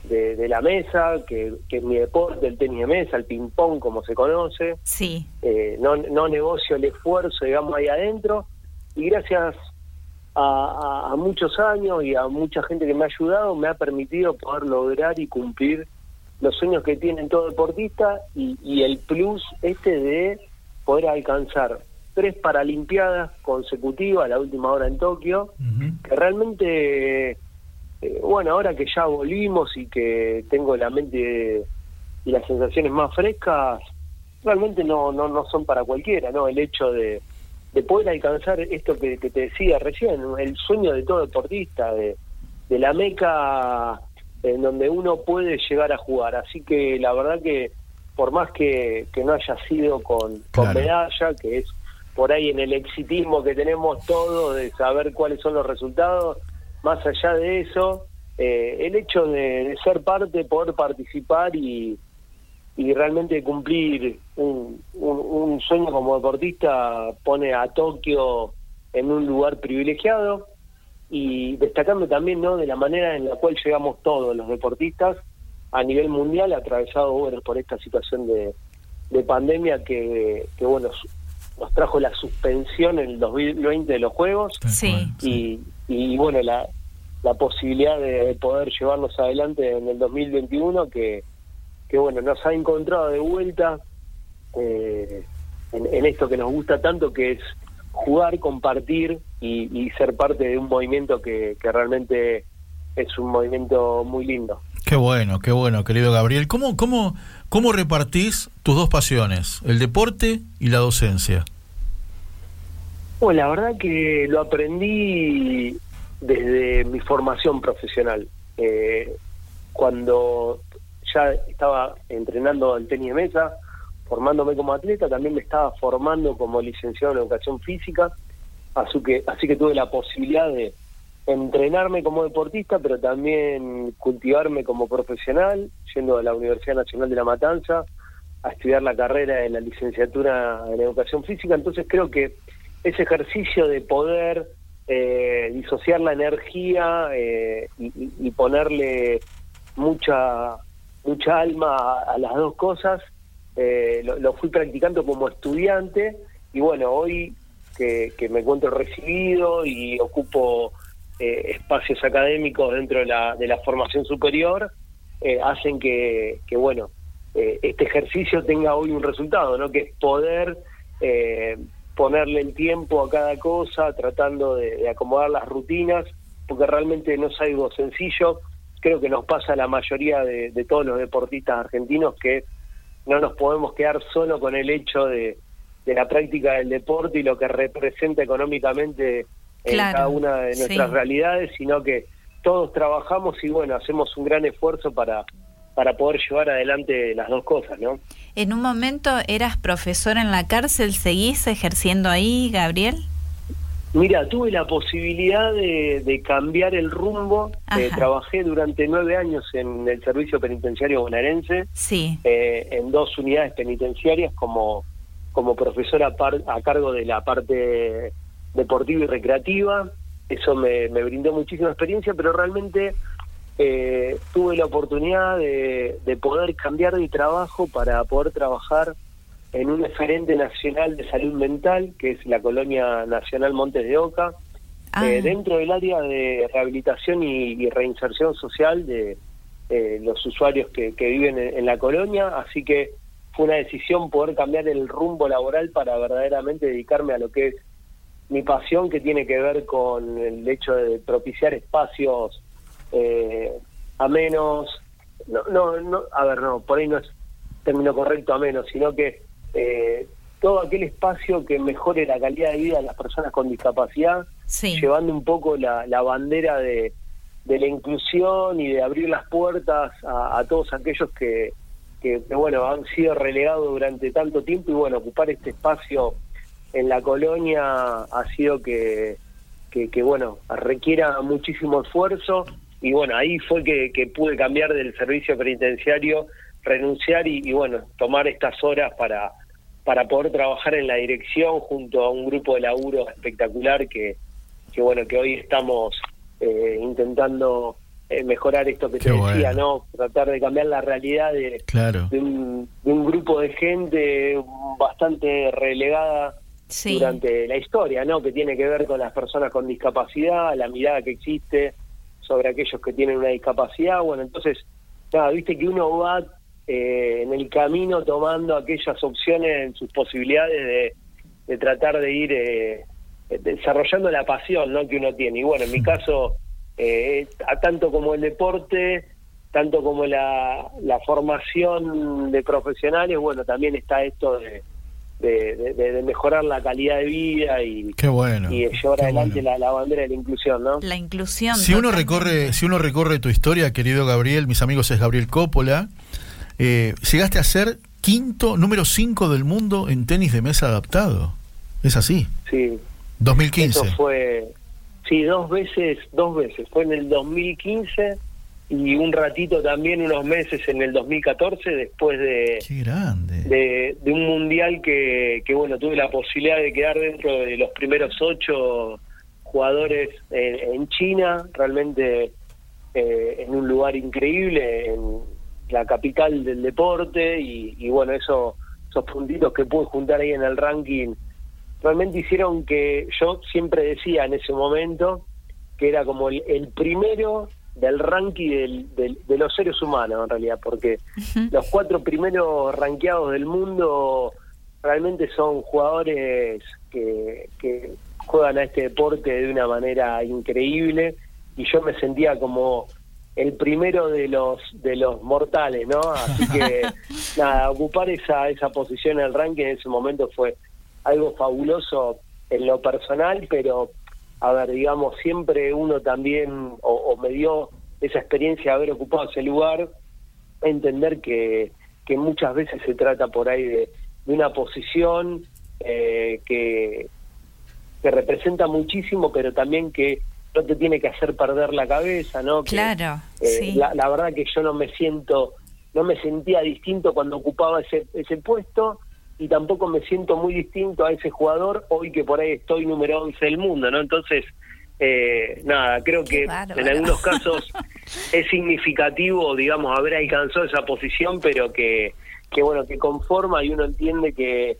de, de la mesa, que, que es mi deporte, el tenis de mesa, el ping-pong como se conoce, Sí, eh, no, no negocio el esfuerzo, digamos, ahí adentro. Y gracias a, a- a muchos años y a mucha gente que me ha ayudado, me ha permitido poder lograr y cumplir los sueños que tienen todo deportista y, y el plus este de poder alcanzar tres Paralimpiadas consecutivas, la última hora en Tokio, que realmente, eh, bueno, ahora que ya volvimos y que tengo la mente y las sensaciones más frescas, realmente no, no, no son para cualquiera, ¿no? El hecho de, de poder alcanzar esto que, que te decía recién, el sueño de todo deportista, de, de la meca en donde uno puede llegar a jugar. Así que la verdad que por más que, que no haya sido con, medalla, que es por ahí en el exitismo que tenemos todos de saber cuáles son los resultados, más allá de eso, eh, el hecho de, de ser parte, poder participar y, y realmente cumplir un, un, un sueño como deportista pone a Tokio en un lugar privilegiado y destacando también no de la manera en la cual llegamos todos los deportistas a nivel mundial atravesado bueno, por esta situación de, de pandemia que, que bueno nos trajo la suspensión en el 2020 de los juegos Sí. y, y bueno la, la posibilidad de, de poder llevarnos adelante en el 2021 que, que bueno nos ha encontrado de vuelta eh, en, en esto que nos gusta tanto que es jugar, compartir y, y ser parte de un movimiento que, que realmente es un movimiento muy lindo. Qué bueno, qué bueno, querido Gabriel. ¿Cómo, cómo, cómo repartís tus dos pasiones, el deporte y la docencia? Bueno, la verdad que lo aprendí desde mi formación profesional. Eh, cuando ya estaba entrenando el tenis de mesa, formándome como atleta, también me estaba formando como licenciado en educación física, así que, así que tuve la posibilidad de entrenarme como deportista, pero también cultivarme como profesional, yendo a la Universidad Nacional de La Matanza a estudiar la carrera de la licenciatura en educación física. Entonces creo que ese ejercicio de poder eh, disociar la energía eh, y, ponerle mucha mucha alma a las dos cosas eh, lo, fui practicando como estudiante y bueno hoy que, que me encuentro recibido y ocupo eh, espacios académicos dentro de la, de la formación superior eh, hacen que, bueno eh, este ejercicio tenga hoy un resultado no que es poder ponerle el tiempo a cada cosa tratando de, acomodar las rutinas porque realmente no es algo sencillo. Creo que nos pasa a la mayoría de todos los deportistas argentinos que no nos podemos quedar solo con el hecho de, de la práctica del deporte y lo que representa económicamente en Claro, cada una de nuestras sí. realidades, sino que todos trabajamos y bueno, hacemos un gran esfuerzo para, para poder llevar adelante las dos cosas, ¿no? En un momento eras profesor en la cárcel, ¿seguís ejerciendo ahí, Gabriel? Mira, tuve la posibilidad de, de cambiar el rumbo. Eh, trabajé durante nueve años en el servicio penitenciario bonaerense, Sí. eh, en dos unidades penitenciarias como, como profesora par- a cargo de la parte deportiva y recreativa. Eso me, me brindó muchísima experiencia, pero realmente eh, tuve la oportunidad de, de poder cambiar de trabajo para poder trabajar en un referente nacional de salud mental, que es la Colonia Nacional Montes de Oca, Ah, eh, dentro del área de rehabilitación y, y reinserción social de eh, los usuarios que, que viven en, en la colonia, así que fue una decisión poder cambiar el rumbo laboral para verdaderamente dedicarme a lo que es mi pasión, que tiene que ver con el hecho de propiciar espacios eh, amenos, no, no, no, a ver, no, por ahí no es término correcto ameno, sino que eh, todo aquel espacio que mejore la calidad de vida de las personas con discapacidad, sí. llevando un poco la, la bandera de, de la inclusión y de abrir las puertas a, a todos aquellos que, que, que, bueno, han sido relegados durante tanto tiempo y bueno, ocupar este espacio en la colonia ha sido que, que, que, bueno, requiera muchísimo esfuerzo y bueno, ahí fue que, que pude cambiar del servicio penitenciario, renunciar y, y bueno, tomar estas horas para, para poder trabajar en la dirección junto a un grupo de laburo espectacular que, que bueno, que hoy estamos eh, intentando eh, mejorar esto que Qué te decía, bueno. ¿no? Tratar de cambiar la realidad de, Claro. de, un, de un grupo de gente bastante relegada Sí. durante la historia, ¿no? Que tiene que ver con las personas con discapacidad, la mirada que existe sobre aquellos que tienen una discapacidad. Bueno, entonces, nada, viste que uno va eh, en el camino tomando aquellas opciones en sus posibilidades de, de tratar de ir eh, desarrollando la pasión, ¿no? Que uno tiene. Y bueno, en mi caso, eh, a tanto como el deporte, tanto como la, la formación de profesionales, bueno, también está esto de, de, de- de mejorar la calidad de vida y, Qué bueno. y de llevar qué adelante bueno. la, la bandera de la inclusión, ¿no? La inclusión. Si uno recorre, si uno recorre tu historia, querido Gabriel, mis amigos es Gabriel Coppola, eh, llegaste a ser quinto, número 5 del mundo en tenis de mesa adaptado. Es así. Sí, 2015. eso fue, sí, dos veces, dos veces. Fue en el 2015 y un ratito también, unos meses en el 2014, después de, Qué grande. de, de un mundial que, que, bueno, tuve la posibilidad de quedar dentro de los primeros ocho jugadores en, en China, realmente eh, en un lugar increíble, en la capital del deporte, y, y bueno, eso, esos puntitos que pude juntar ahí en el ranking realmente hicieron que yo siempre decía en ese momento que era como el, el primero del ranking del- del- de los seres humanos en realidad, porque los cuatro primeros rankeados del mundo realmente son jugadores que, que juegan a este deporte de una manera increíble y yo me sentía como el primero de los de los mortales, ¿no? Así que *laughs* nada, ocupar esa esa posición en el ranking en ese momento fue algo fabuloso en lo personal, pero a ver, digamos, siempre uno también, o, o me dio esa experiencia de haber ocupado ese lugar, entender que, que muchas veces se trata por ahí de, de una posición eh, que, que representa muchísimo, pero también que no te tiene que hacer perder la cabeza, ¿no? Que, Claro, eh, sí. la, la verdad que yo no me siento, no me sentía distinto cuando ocupaba ese, ese puesto y tampoco me siento muy distinto a ese jugador hoy que por ahí estoy número 11 del mundo, ¿no? Entonces, eh, nada, creo que bárbaro. en algunos casos *laughs* es significativo, digamos, haber alcanzado esa posición, pero que, que bueno, que conforma y uno entiende que,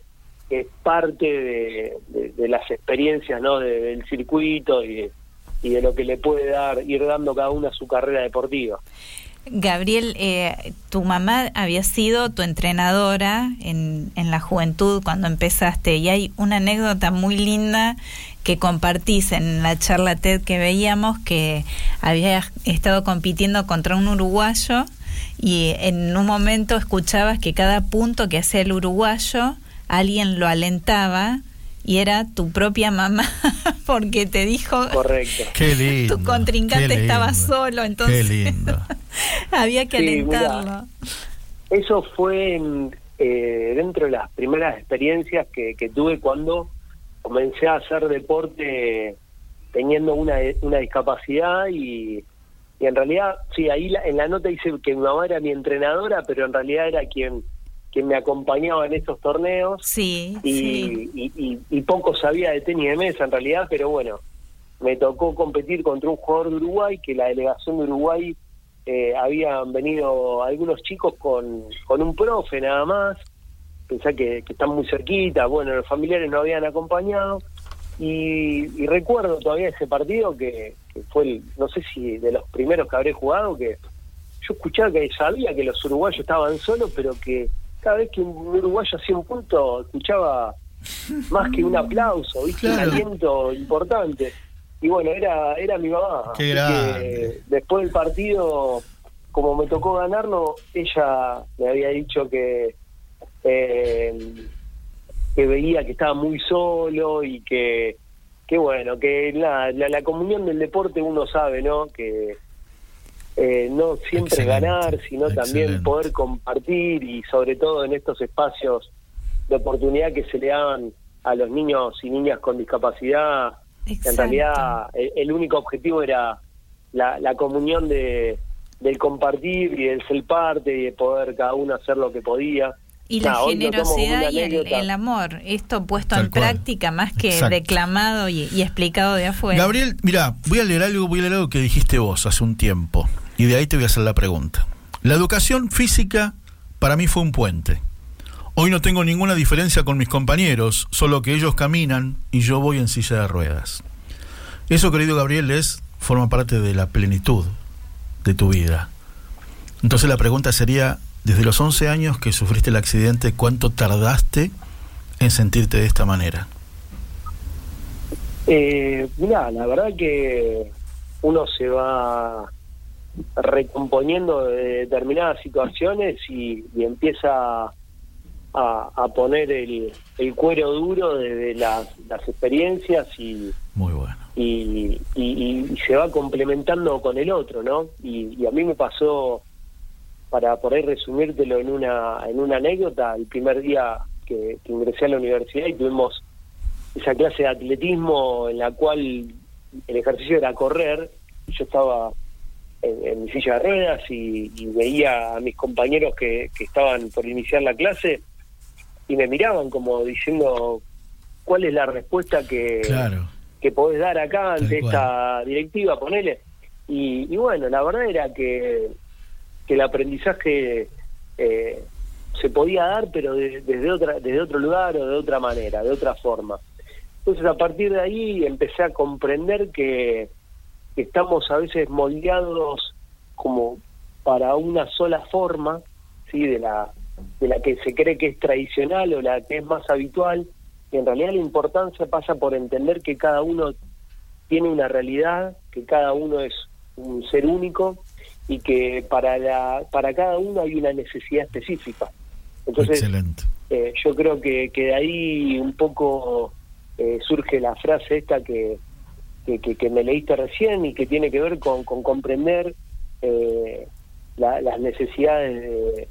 que es parte de, de- de las experiencias, ¿no? de- del circuito y de, y de lo que le puede dar, ir dando cada uno a su carrera deportiva. Gabriel, eh, tu mamá había sido tu entrenadora en, en la juventud cuando empezaste y hay una anécdota muy linda que compartís en la charla TED que veíamos que habías estado compitiendo contra un uruguayo y en un momento escuchabas que cada punto que hacía el uruguayo alguien lo alentaba y era tu propia mamá *laughs* porque te dijo Correcto. Qué lindo. tu contrincante qué estaba solo, entonces Qué lindo. *laughs* había que Sí, alentarlo. Eso fue en, eh, dentro de las primeras experiencias que, que tuve cuando comencé a hacer deporte teniendo una, una discapacidad y, y en realidad, sí, ahí la- en la nota dice que mi mamá era mi entrenadora, pero en realidad era quien, quien me acompañaba en estos torneos Sí, y, sí. y, y- y poco sabía de tenis de mesa en realidad, pero bueno, me tocó competir contra un jugador de Uruguay, que la delegación de Uruguay eh, habían venido algunos chicos con, con un profe nada más, pensá que, que están muy cerquita, bueno, los familiares no habían acompañado, y, y recuerdo todavía ese partido que, que fue, el, no sé si de los primeros que habré jugado, que yo escuchaba que sabía que los uruguayos estaban solos, pero que cada vez que un uruguayo hacía un punto, escuchaba más que un aplauso, ¿viste? Claro. un aliento importante. Y bueno, era era mi mamá. Qué que después del partido, como me tocó ganarlo, ella me había dicho que eh, que veía que estaba muy solo y que que bueno, que la, la, la comunión del deporte uno sabe, ¿no? Que eh, no siempre Excelente, ganar, sino también poder compartir y sobre todo en estos espacios de oportunidad que se le dan a los niños y niñas con discapacidad. En Exacto. realidad el, el único objetivo era la, la comunión de del compartir y del ser parte y de poder cada uno hacer lo que podía. Y la generosidad y el, amor, esto puesto Tal en cual. práctica más que Exacto. declamado y, y explicado de afuera. Gabriel, mira, voy a leer algo, voy a leer algo que dijiste vos hace un tiempo. Y de ahí te voy a hacer la pregunta. La educación física para mí fue un puente. Hoy no tengo ninguna diferencia con mis compañeros, solo que ellos caminan y yo voy en silla de ruedas. Eso, querido Gabriel, es forma parte de la plenitud de tu vida. Entonces la pregunta sería, desde los 11 años que sufriste el accidente, ¿cuánto tardaste en sentirte de esta manera? Eh, la verdad que uno se va recomponiendo de determinadas situaciones y, y empieza a, a poner el, el cuero duro desde las, las experiencias y, Muy bueno. y, y- y se va complementando con el otro, ¿no? Y, a mí me pasó, para poder resumírtelo en una, en una anécdota, el primer día que, que ingresé a la universidad y tuvimos esa clase de atletismo en la cual el ejercicio era correr, yo estaba en, en mi silla de ruedas y, y veía a mis compañeros que, que estaban por iniciar la clase y me miraban como diciendo cuál es la respuesta que, Claro. que podés dar acá ante esta directiva, ponele. Y, y bueno, la verdad era que, que el aprendizaje eh, se podía dar, pero de- desde, otra, desde otro lugar o de otra manera, de otra forma. Entonces a partir de ahí empecé a comprender que estamos a veces moldeados como para una sola forma, ¿sí? de la de la que se cree que es tradicional o la que es más habitual, y en realidad la importancia pasa por entender que cada uno tiene una realidad, que cada uno es un ser único y que para la para cada uno hay una necesidad específica. Entonces, Excelente. eh, yo creo que, que de ahí un poco eh, surge la frase esta que, que, me leíste recién y que tiene que ver con, comprender eh, la- las necesidades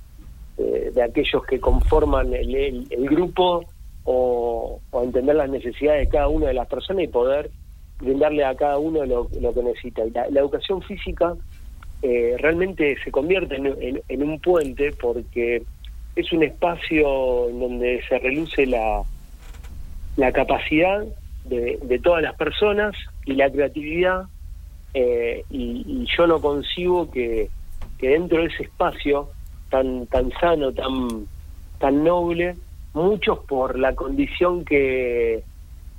de, aquellos que conforman el, el- grupo o, entender las necesidades de cada una de las personas y poder brindarle a cada uno lo, que necesita. La, la educación física eh, realmente se convierte en un puente porque es un espacio en donde se reluce la, la capacidad de, de todas las personas y la creatividad eh, y, y yo no concibo que, que dentro de ese espacio tan tan sano tan tan noble muchos por la condición que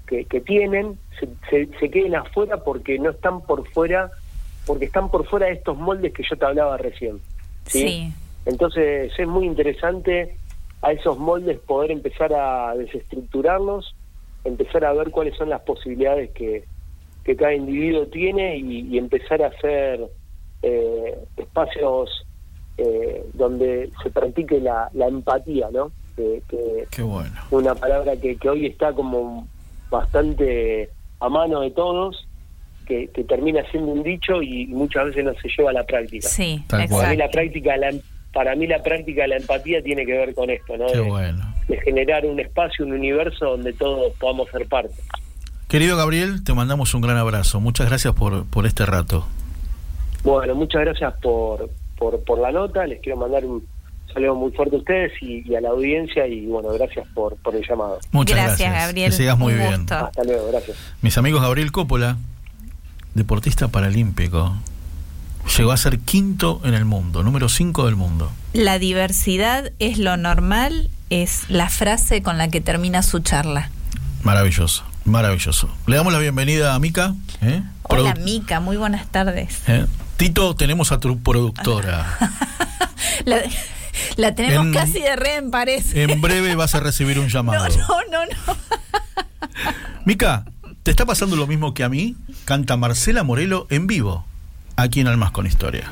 que, que tienen se, se, se queden afuera porque no están por fuera porque están por fuera de estos moldes que yo te hablaba recién. ¿sí? Sí. Entonces es muy interesante a esos moldes poder empezar a desestructurarlos, empezar a ver cuáles son las posibilidades que, que cada individuo tiene y, y empezar a hacer eh, espacios eh, donde se practique la, la empatía, ¿no? Que, que Qué bueno. una palabra que, que hoy está como bastante a mano de todos, que, que termina siendo un dicho y muchas veces no se lleva a la práctica. Sí. Para mí la práctica, de la, para mí la práctica de la empatía tiene que ver con esto, ¿no? Qué De- bueno. de generar un espacio, un universo donde todos podamos ser parte. Querido Gabriel, te mandamos un gran abrazo. Muchas gracias por, por este rato. Bueno, muchas gracias por, por, por la nota, les quiero mandar un saludo muy fuerte a ustedes y, y a la audiencia y bueno, gracias por, por el llamado. Muchas Gracias, gracias. Gabriel. Que sigas muy Un bien. gusto. Hasta luego, gracias. Mis amigos Gabriel Coppola, deportista paralímpico, llegó a ser quinto en el mundo, número cinco del mundo. La diversidad es lo normal, es la frase con la que termina su charla. Maravilloso, maravilloso. Le damos la bienvenida a Mica. ¿eh? Hola, Produ- Mica, muy buenas tardes. ¿eh? Tito, tenemos a tu productora. *laughs* La, la tenemos En- casi de rehén, parece. En breve vas a recibir un *laughs* No, llamado. no, no, no. *laughs* Mica, ¿te está pasando lo mismo que a mí? Canta Marcela Morelo en vivo, aquí en Almas con Historia.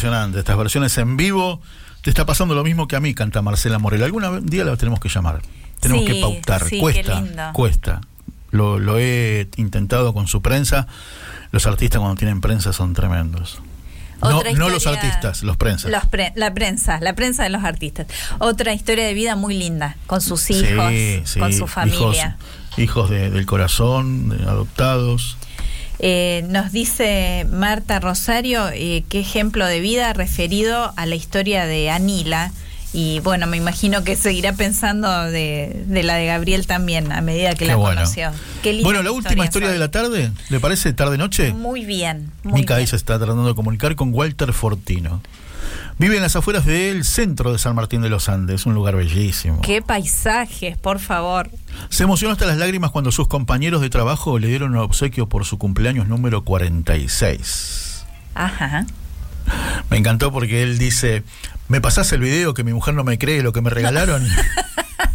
Impresionante, estas versiones en vivo. Te está pasando lo mismo que a mí, canta Marcela Morel. Algún día la tenemos que llamar. Tenemos Sí, que pautar. sí, cuesta, cuesta. Lo, lo he intentado con su prensa. Los artistas cuando tienen prensa son tremendos. No, no los artistas, los prensas. Los pre- la prensa, la prensa de los artistas. Otra historia de vida muy linda, con sus hijos, Sí, sí, con su familia. Hijos, hijos de- del corazón, de adoptados. Eh, nos dice Marta Rosario eh, qué ejemplo de vida referido a la historia de Anila. Y bueno, me imagino que seguirá pensando de, de la de Gabriel también a medida que Qué la bueno. conoció. Qué linda Bueno, la última historia de la tarde, ¿le parece tarde-noche? Muy bien, muy Mica bien. se está tratando de comunicar con Walter Fortino. Vive en las afueras del centro de San Martín de los Andes, un lugar bellísimo. Qué paisajes, por favor. Se emocionó hasta las lágrimas cuando sus compañeros de trabajo le dieron un obsequio por su cumpleaños número 46. Ajá. Me encantó porque él dice, ¿me pasás el video que mi mujer no me cree lo que me regalaron?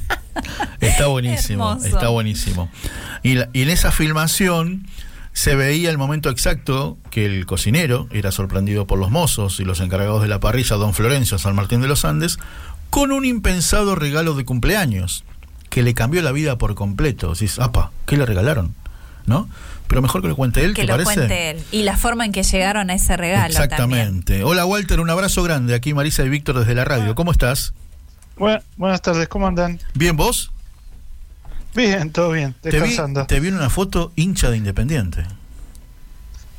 *laughs* está buenísimo, Hermoso. está buenísimo. Y, la- y en esa filmación se veía el momento exacto que el cocinero era sorprendido por los mozos y los encargados de la parrilla, don Florencio San Martín de los Andes, con un impensado regalo de cumpleaños que le cambió la vida por completo. Decís, apa, ¿qué le regalaron? ¿No? Pero mejor que lo cuente él, Que ¿te lo parece? cuente él. Y la forma en que llegaron a ese regalo también. Exactamente. Hola Walter, un abrazo grande. Aquí Marisa y Víctor desde la radio. ¿Cómo estás? Bu- buenas tardes, ¿cómo andan? ¿Bien vos? Bien, todo bien, Te vi, descansando. te vi en una foto hincha de Independiente.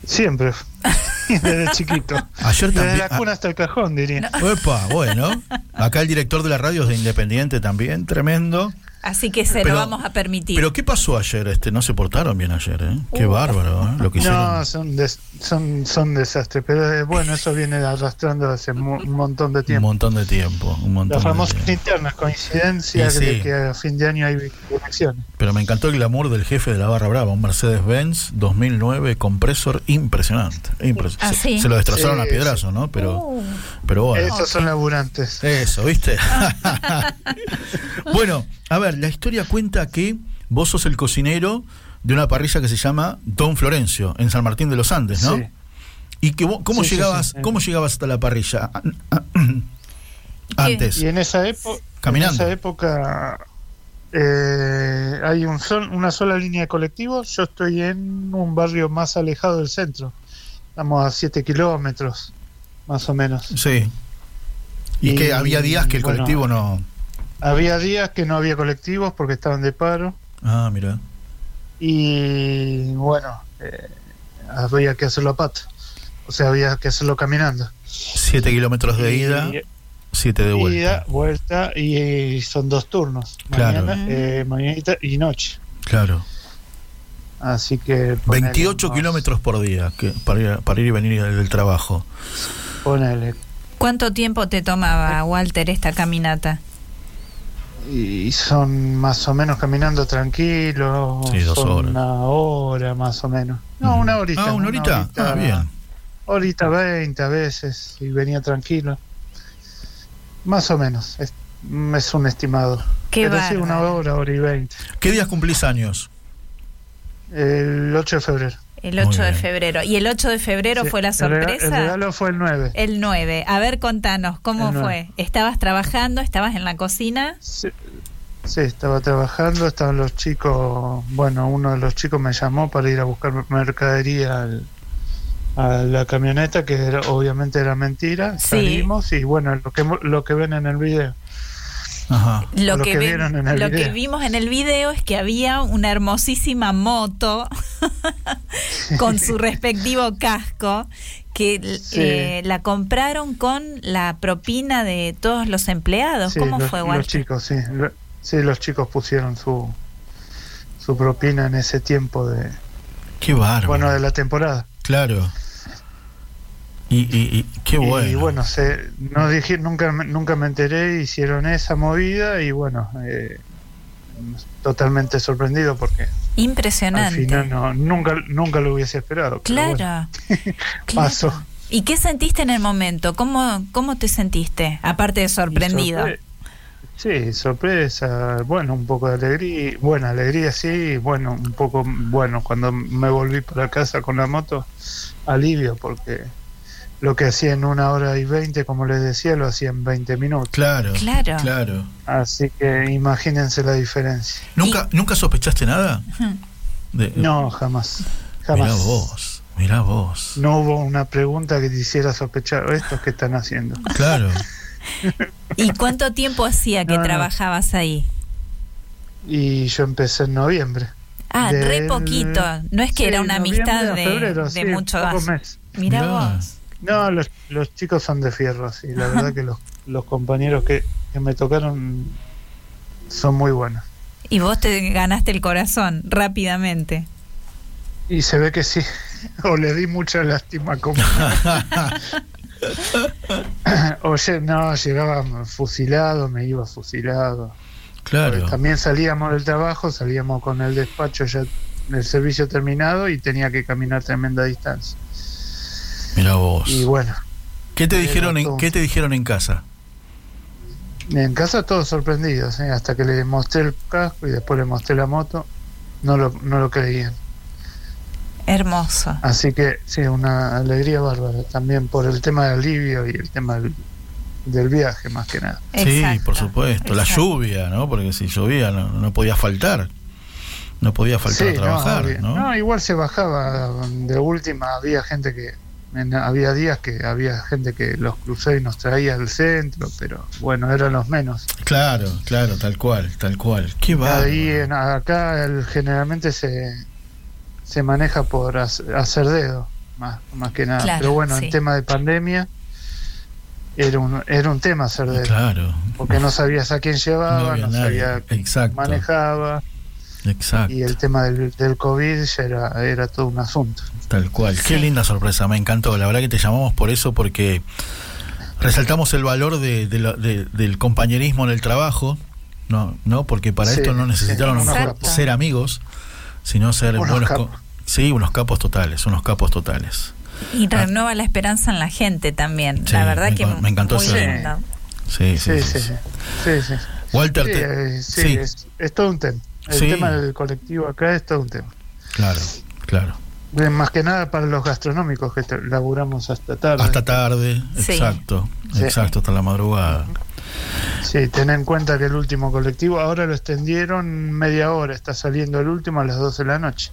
Siempre, *laughs* desde chiquito. Ayer Desde también. la cuna hasta el cajón, diría. Epa, bueno. Acá el director de la radio es de Independiente también, tremendo. Así que se Pero- lo vamos a permitir. Pero ¿qué pasó ayer? Este, no se portaron bien ayer, ¿eh? Qué bárbaro, ¿eh? Lo que hicieron. No, son, des- son, son desastres, pero eh, bueno, eso viene arrastrando hace un montón de un tiempo. montón de tiempo, un montón Las de famosas tiempo. internas, coincidencias sí. de que a fin de año hay elecciones. Pero me encantó el glamour del jefe de la barra brava, un Mercedes-Benz 2009 compresor impresionante. impres- Ah, se, sí. se lo destrozaron Sí, a piedrazo, ¿no? Pero, Uh, pero bueno. Esos son laburantes. Eso, ¿viste? *laughs* *laughs* bueno, a ver, la historia cuenta que vos sos el cocinero de una parrilla que se llama Don Florencio, en San Martín de los Andes, ¿no? Sí. ¿Y que vos- cómo Sí, llegabas, sí. cómo llegabas hasta la parrilla? ¿Qué? Antes. Y en esa, época Caminando. en esa época eh, hay un sol- una sola línea de colectivos. Yo estoy en un barrio más alejado del centro. Estamos a 7 kilómetros, más o menos. Sí. Y, Y, que había días que el bueno. colectivo no. Había días que no había colectivos porque estaban de paro. Ah, mira. Y bueno, eh, había que hacerlo a pata. O sea, había que hacerlo caminando. Siete kilómetros de Y- ida, siete de vuelta. Ida, vuelta y son dos turnos. Claro. Mañana, eh, mañanita y noche. Claro. Así que... ponele 28 unos- kilómetros por día que, para, ir, para ir y venir del trabajo. Ponele. ¿Cuánto tiempo te tomaba, Walter, esta caminata? Y son más o menos caminando tranquilo. Sí, dos son horas. Una hora más o menos. No, Mm. una horita. Ah, ¿una horita? Ah, bien. Horita veinte a veces y venía tranquilo. Más o menos. Es, es un estimado. Qué Pero sí, una hora, hora y veinte. ¿Qué días cumplís años? El 8 de febrero. El 8 de febrero. ¿Y el 8 de febrero Sí, fue la el sorpresa? El regalo fue el 9. El 9. A ver, contanos, ¿cómo fue? ¿Estabas trabajando? ¿Estabas en la cocina? Sí, sí, estaba trabajando, estaban los chicos, bueno, uno de los chicos me llamó para ir a buscar mercadería al- a la camioneta, que era- obviamente era mentira, Sí. salimos y bueno, lo que, lo que ven en el video. Ajá. Lo, Lo que, que ven- vieron en el lo que video. vimos en el video es que había una hermosísima moto *laughs* con su respectivo casco que Sí. eh, la compraron con la propina de todos los empleados. Sí, ¿Cómo los, fue, los Walter? chicos, sí, lo- sí, los chicos pusieron su, su propina en ese tiempo de, Qué bárbaro. bueno, de la temporada. Claro. Y, y, y qué bueno. Y bueno, se, no dije, nunca, me- nunca me enteré, hicieron esa movida y bueno, eh, totalmente sorprendido porque al Impresionante. final no, nunca, nunca lo hubiese esperado. pero bueno, Claro. *laughs* pasó. Claro. ¿Y qué sentiste en el momento? ¿Cómo, cómo te sentiste? Aparte de sorprendido. Sorpre- Sí, sorpresa, bueno, un poco de alegría, buena alegría, sí, bueno, un poco, bueno, cuando me volví para casa con la moto, alivio, porque lo que hacía en una hora y veinte, como les decía, lo hacía en 20 minutos. Claro. Claro. Claro. Así que imagínense la diferencia. ¿Nunca, ¿nunca sospechaste nada? De- No, jamás. Jamás. Mirá vos, mirá vos. No hubo una pregunta que te hiciera sospechar estos que están haciendo. Claro. *laughs* ¿Y cuánto tiempo hacía que No, trabajabas ahí? Y yo empecé en noviembre. Ah, re poquito. No es que Sí, era una amistad de, febrero, de sí, mucho pocos gas. meses. Mirá Mirá. vos. No, los, los chicos son de fierro, sí. La verdad que los, los compañeros que, que me tocaron son muy buenos. Y vos te ganaste el corazón rápidamente. Y se ve que sí. *laughs* O le di mucha lástima como. *laughs* Oye, no, llegaba fusilado, me iba fusilado. Claro. También salíamos del trabajo, salíamos con el despacho ya el servicio terminado y tenía que caminar tremenda distancia. Mirá vos. Y bueno, ¿Qué te dijeron en. ¿Qué te dijeron en casa? en casa todos sorprendidos, ¿eh? hasta que le mostré el casco y después le mostré la moto, no lo, no lo creían. Hermoso. Así que sí, una alegría bárbara, también por el tema del alivio y el tema del, del viaje más que nada. Sí, por supuesto. La lluvia, ¿no? Porque si llovía no, no podía faltar. No podía faltar Sí, a trabajar, obvio. ¿no? No, igual se bajaba. De última había gente que. En- había días que había gente que los crucé y nos traía al centro, pero bueno, eran los menos. Claro, claro, tal cual, tal cual. Qué. Ahí en, acá el- generalmente se, se maneja por hac- hacer dedo, más, más que nada. Claro, pero bueno, sí. en tema de pandemia era un, era un tema hacer dedo. Claro, Porque no sabías a quién no llevaba, no, nadie. sabía quién Exacto, manejaba. Exacto. Y el tema del, del COVID ya era, era todo un asunto. Tal cual. Qué linda sorpresa, me encantó. La verdad que te llamamos por eso, porque resaltamos el valor de, de la- de- del compañerismo en el trabajo, ¿no? ¿no? Porque para Sí, esto no necesitaron a lo mejor Exacto. ser amigos, sino ser Unos buenos. capos. Sí, unos capos totales, unos capos totales. Y renueva la esperanza en la gente también. Sí, la verdad me que me encantó muy lindo. Sí, sí, Sí, sí. sí, sí. sí. sí, sí. Walter, Sí, te- eh, sí, sí. Es, es todo un tema. El Sí. tema del colectivo acá es todo un tema. claro, claro. Más que nada para los gastronómicos que te- laburamos hasta tarde. Hasta tarde, Sí. exacto, Sí. exacto, hasta la madrugada. Sí, ten en cuenta que el último colectivo ahora lo extendieron media hora, está saliendo el último a las 12 de la noche.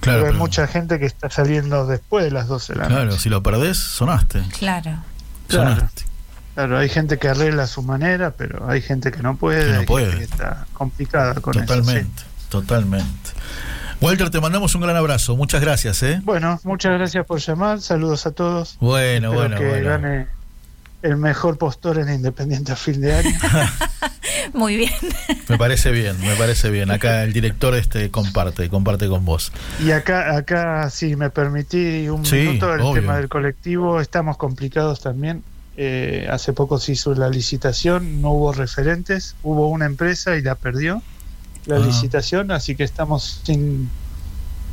Claro, pero hay pero- mucha gente que está saliendo después de las 12 de la claro, noche. si lo perdés, sonaste. Claro. Claro. Sonaste. Claro, hay gente que arregla a su manera, pero hay gente que no puede, Que no puede. gente que está complicada con eso. Totalmente, totalmente. Walter, te mandamos un gran abrazo. Muchas gracias, ¿eh? Bueno, muchas gracias por llamar, saludos a todos. Bueno, Espero bueno, que bueno. gane el mejor postor en Independiente a fin de año. *laughs* Muy bien. Me parece bien, me parece bien. Acá el director este comparte, comparte con vos. y acá, acá si me permití un Sí, minuto, el obvio. tema del colectivo, estamos complicados también. Eh, hace poco se hizo la licitación, no hubo referentes, hubo una empresa y la perdió la Ah. licitación, así que estamos sin,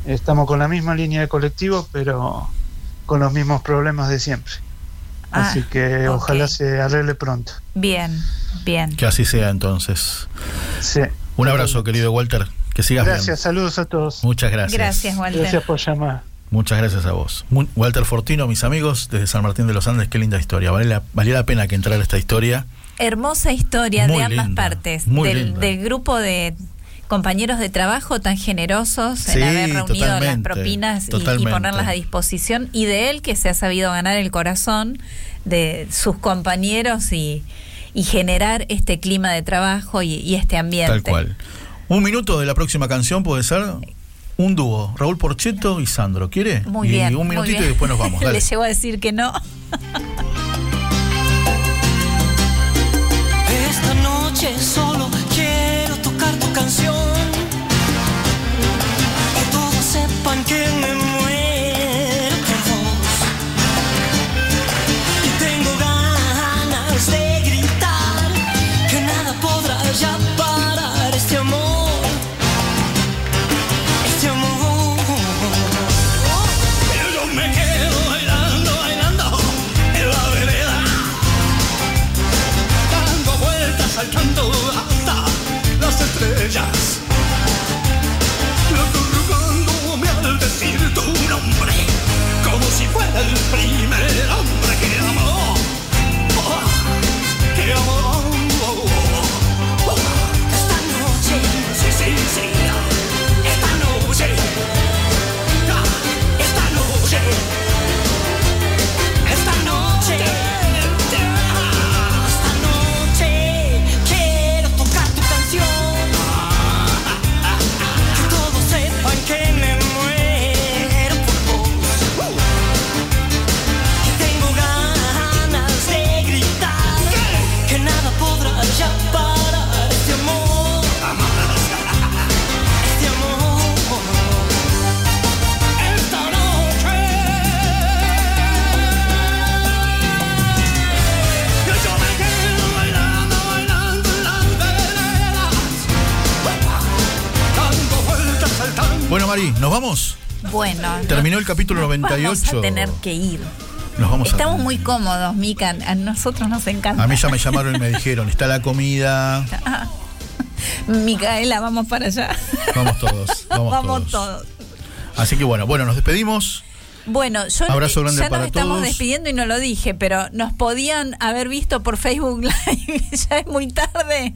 estamos con la misma línea de colectivo, pero con los mismos problemas de siempre. Ah, así que ojalá se arregle pronto. Bien, bien. Que así sea entonces. Sí. Un abrazo, querido Walter. Que sigas Gracias, saludos a todos. Muchas gracias. Gracias, Walter. Gracias por llamar. Muchas gracias a vos. Walter Fortino, mis amigos, desde San Martín de los Andes, qué linda historia. Vale la, valía la pena que entrara esta historia. Hermosa historia Muy de ambas linda, partes. muy del, del grupo de compañeros de trabajo tan generosos en haber reunido las propinas y- ponerlas a disposición. Y de él que se ha sabido ganar el corazón de sus compañeros y, y generar este clima de trabajo y, y este ambiente. Tal cual. Un minuto de la próxima canción puede ser un dúo, Raúl Porcheto y Sandro. ¿Quiere? Muy y bien. un minutito bien. y después nos vamos. *laughs* Dale. Le llevo a decir que no. Esta noche solo quiero tocar tu canción. Que todos sepan que me Terminó el capítulo nos 98. Vamos a tener que ir. Nos vamos Estamos muy cómodos, Mica. A nosotros nos encanta. a... Mí ya me llamaron y me dijeron, está la comida. *laughs* Micaela, vamos para allá. Vamos todos. *laughs* Vamos, Vamos todos. todos. Así que bueno, bueno, nos despedimos. Bueno, yo Abrazo grande ya para nos estamos todos. despidiendo y no lo dije, pero nos podían haber visto por Facebook *laughs* Live. ya es muy tarde.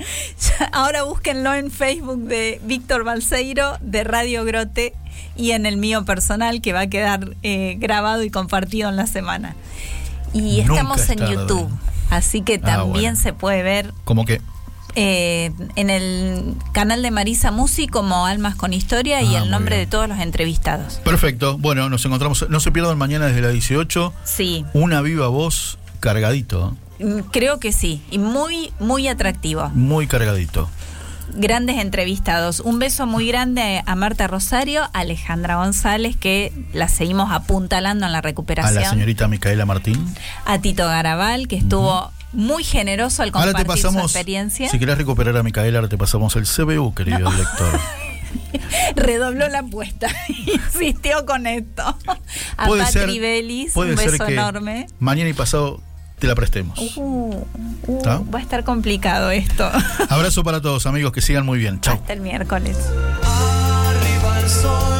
Ya- ahora búsquenlo en Facebook de Víctor Balseiro de Radio Grote y en el mío personal que va a quedar eh, grabado y compartido en la semana. Y Nunca estamos es en tarde. YouTube, así que Ah, también bueno. se puede ver Como que eh, en el canal de Marisa Musi como Almas con Historia y Ah, el nombre bien. de todos los entrevistados. Perfecto. Bueno, nos encontramos. No se pierdan mañana desde la 18. Sí. Una viva voz cargadito. ¿eh? Mm, Creo que sí, y muy, muy atractivo. Muy cargadito. Grandes entrevistados. Un beso muy grande a Marta Rosario, a Alejandra González, que la seguimos apuntalando en la A recuperación. la señorita Micaela Martín. A Tito Garabal, que estuvo muy generoso al Ahora te compartir su pasamos. experiencia. Si querés recuperar a Micaela, ahora te pasamos el CBU, querido *laughs* director. Redobló la apuesta, *laughs* insistió con esto. A Puede Patri ser- Belis, puede un ser beso que enorme. Mañana y pasado te la prestemos. Uh, uh, va a estar complicado esto. Abrazo para todos, amigos, que sigan muy bien. Chao. Hasta el miércoles. Arriba el sol.